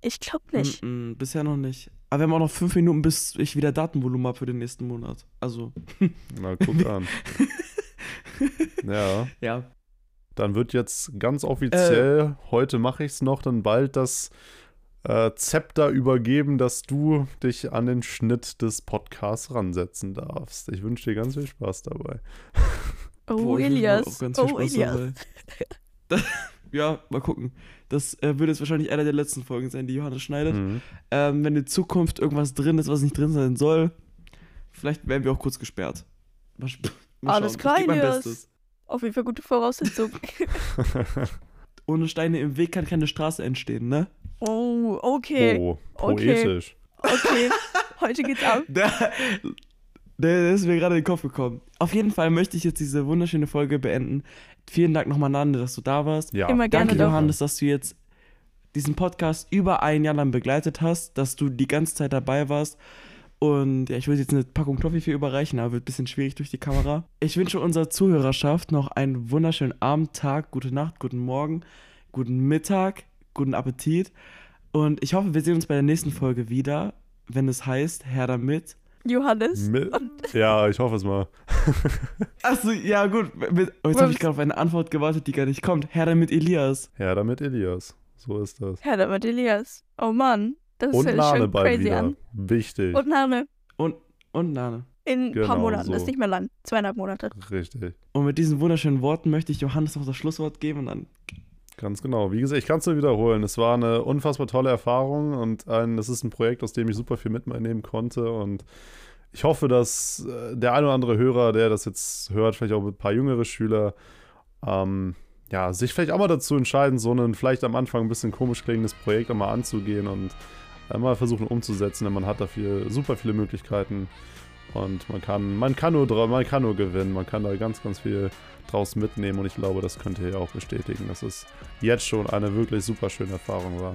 Ich glaube nicht. Mm -mm, bisher noch nicht. Aber wir haben auch noch fünf Minuten, bis ich wieder Datenvolumen habe für den nächsten Monat. Also, Na, guck an. ja, ja. Dann wird jetzt ganz offiziell, Äh. heute mache ich es noch, dann bald das äh, Zepter übergeben, dass du dich an den Schnitt des Podcasts ransetzen darfst. Ich wünsche dir ganz viel Spaß dabei. Oh, Boah, Elias. auch ganz viel Oh, Spaß Elias. ja, mal gucken. Das äh, wird jetzt wahrscheinlich einer der letzten Folgen sein, die Johannes schneidet. Mhm. Ähm, wenn in Zukunft irgendwas drin ist, was nicht drin sein soll, vielleicht werden wir auch kurz gesperrt. Mal, mal Alles klar, Ich geb mein Elias. Auf jeden Fall gute Voraussetzung. Ohne Steine im Weg kann keine Straße entstehen, ne? oh, okay. Oh, Okay. poetisch. Okay. Heute geht's ab. Der, der ist mir gerade in den Kopf gekommen. Auf jeden Fall möchte ich jetzt diese wunderschöne Folge beenden. Vielen Dank nochmal, Nande, dass du da warst. Ja, Immer gerne Danke, doch. Johannes, dass du jetzt diesen Podcast über ein Jahr lang begleitet hast, dass du die ganze Zeit dabei warst. Und ja, ich würde jetzt eine Packung Toffee für überreichen, aber wird ein bisschen schwierig durch die Kamera. Ich wünsche unserer Zuhörerschaft noch einen wunderschönen Abend, Tag, gute Nacht, guten Morgen, guten Mittag, guten Appetit. Und ich hoffe, wir sehen uns bei der nächsten Folge wieder, wenn es heißt, Herr damit. Johannes. Mi- ja, ich hoffe es mal. Achso, ja gut. Mit, oh, jetzt habe ich gerade auf eine Antwort gewartet, die gar nicht kommt. Herr damit Elias. Ja, damit Elias. So ist das. Herr damit Elias. Oh Mann. Das Und sich Nane schon bald crazy wieder. an. Wichtig. Und Nane. Und, und Nane. In ein Genau paar Monaten. so. Das ist nicht mehr lang. Zweieinhalb Monate. Richtig. Und mit diesen wunderschönen Worten möchte ich Johannes noch das Schlusswort geben und dann Ganz genau. Wie gesagt, ich kann es nur wiederholen. Es war eine unfassbar tolle Erfahrung und ein, es ist ein Projekt, aus dem ich super viel mitnehmen konnte. Und ich hoffe, dass äh, der ein oder andere Hörer, der das jetzt hört, vielleicht auch ein paar jüngere Schüler, ähm, ja, sich vielleicht auch mal dazu entscheiden, so ein vielleicht am Anfang ein bisschen komisch klingendes Projekt einmal anzugehen und mal versuchen umzusetzen, denn man hat dafür super viele Möglichkeiten und man kann, man kann nur man kann nur gewinnen, man kann da ganz, ganz viel draus mitnehmen und ich glaube, das könnt ihr ja auch bestätigen, dass es jetzt schon eine wirklich super schöne Erfahrung war,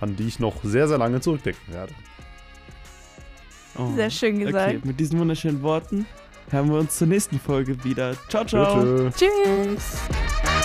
an die ich noch sehr, sehr lange zurückdenken werde. Oh. Sehr schön gesagt. Okay, mit diesen wunderschönen Worten hören wir uns zur nächsten Folge wieder. Ciao, ciao. Tschö, tschö. Tschüss.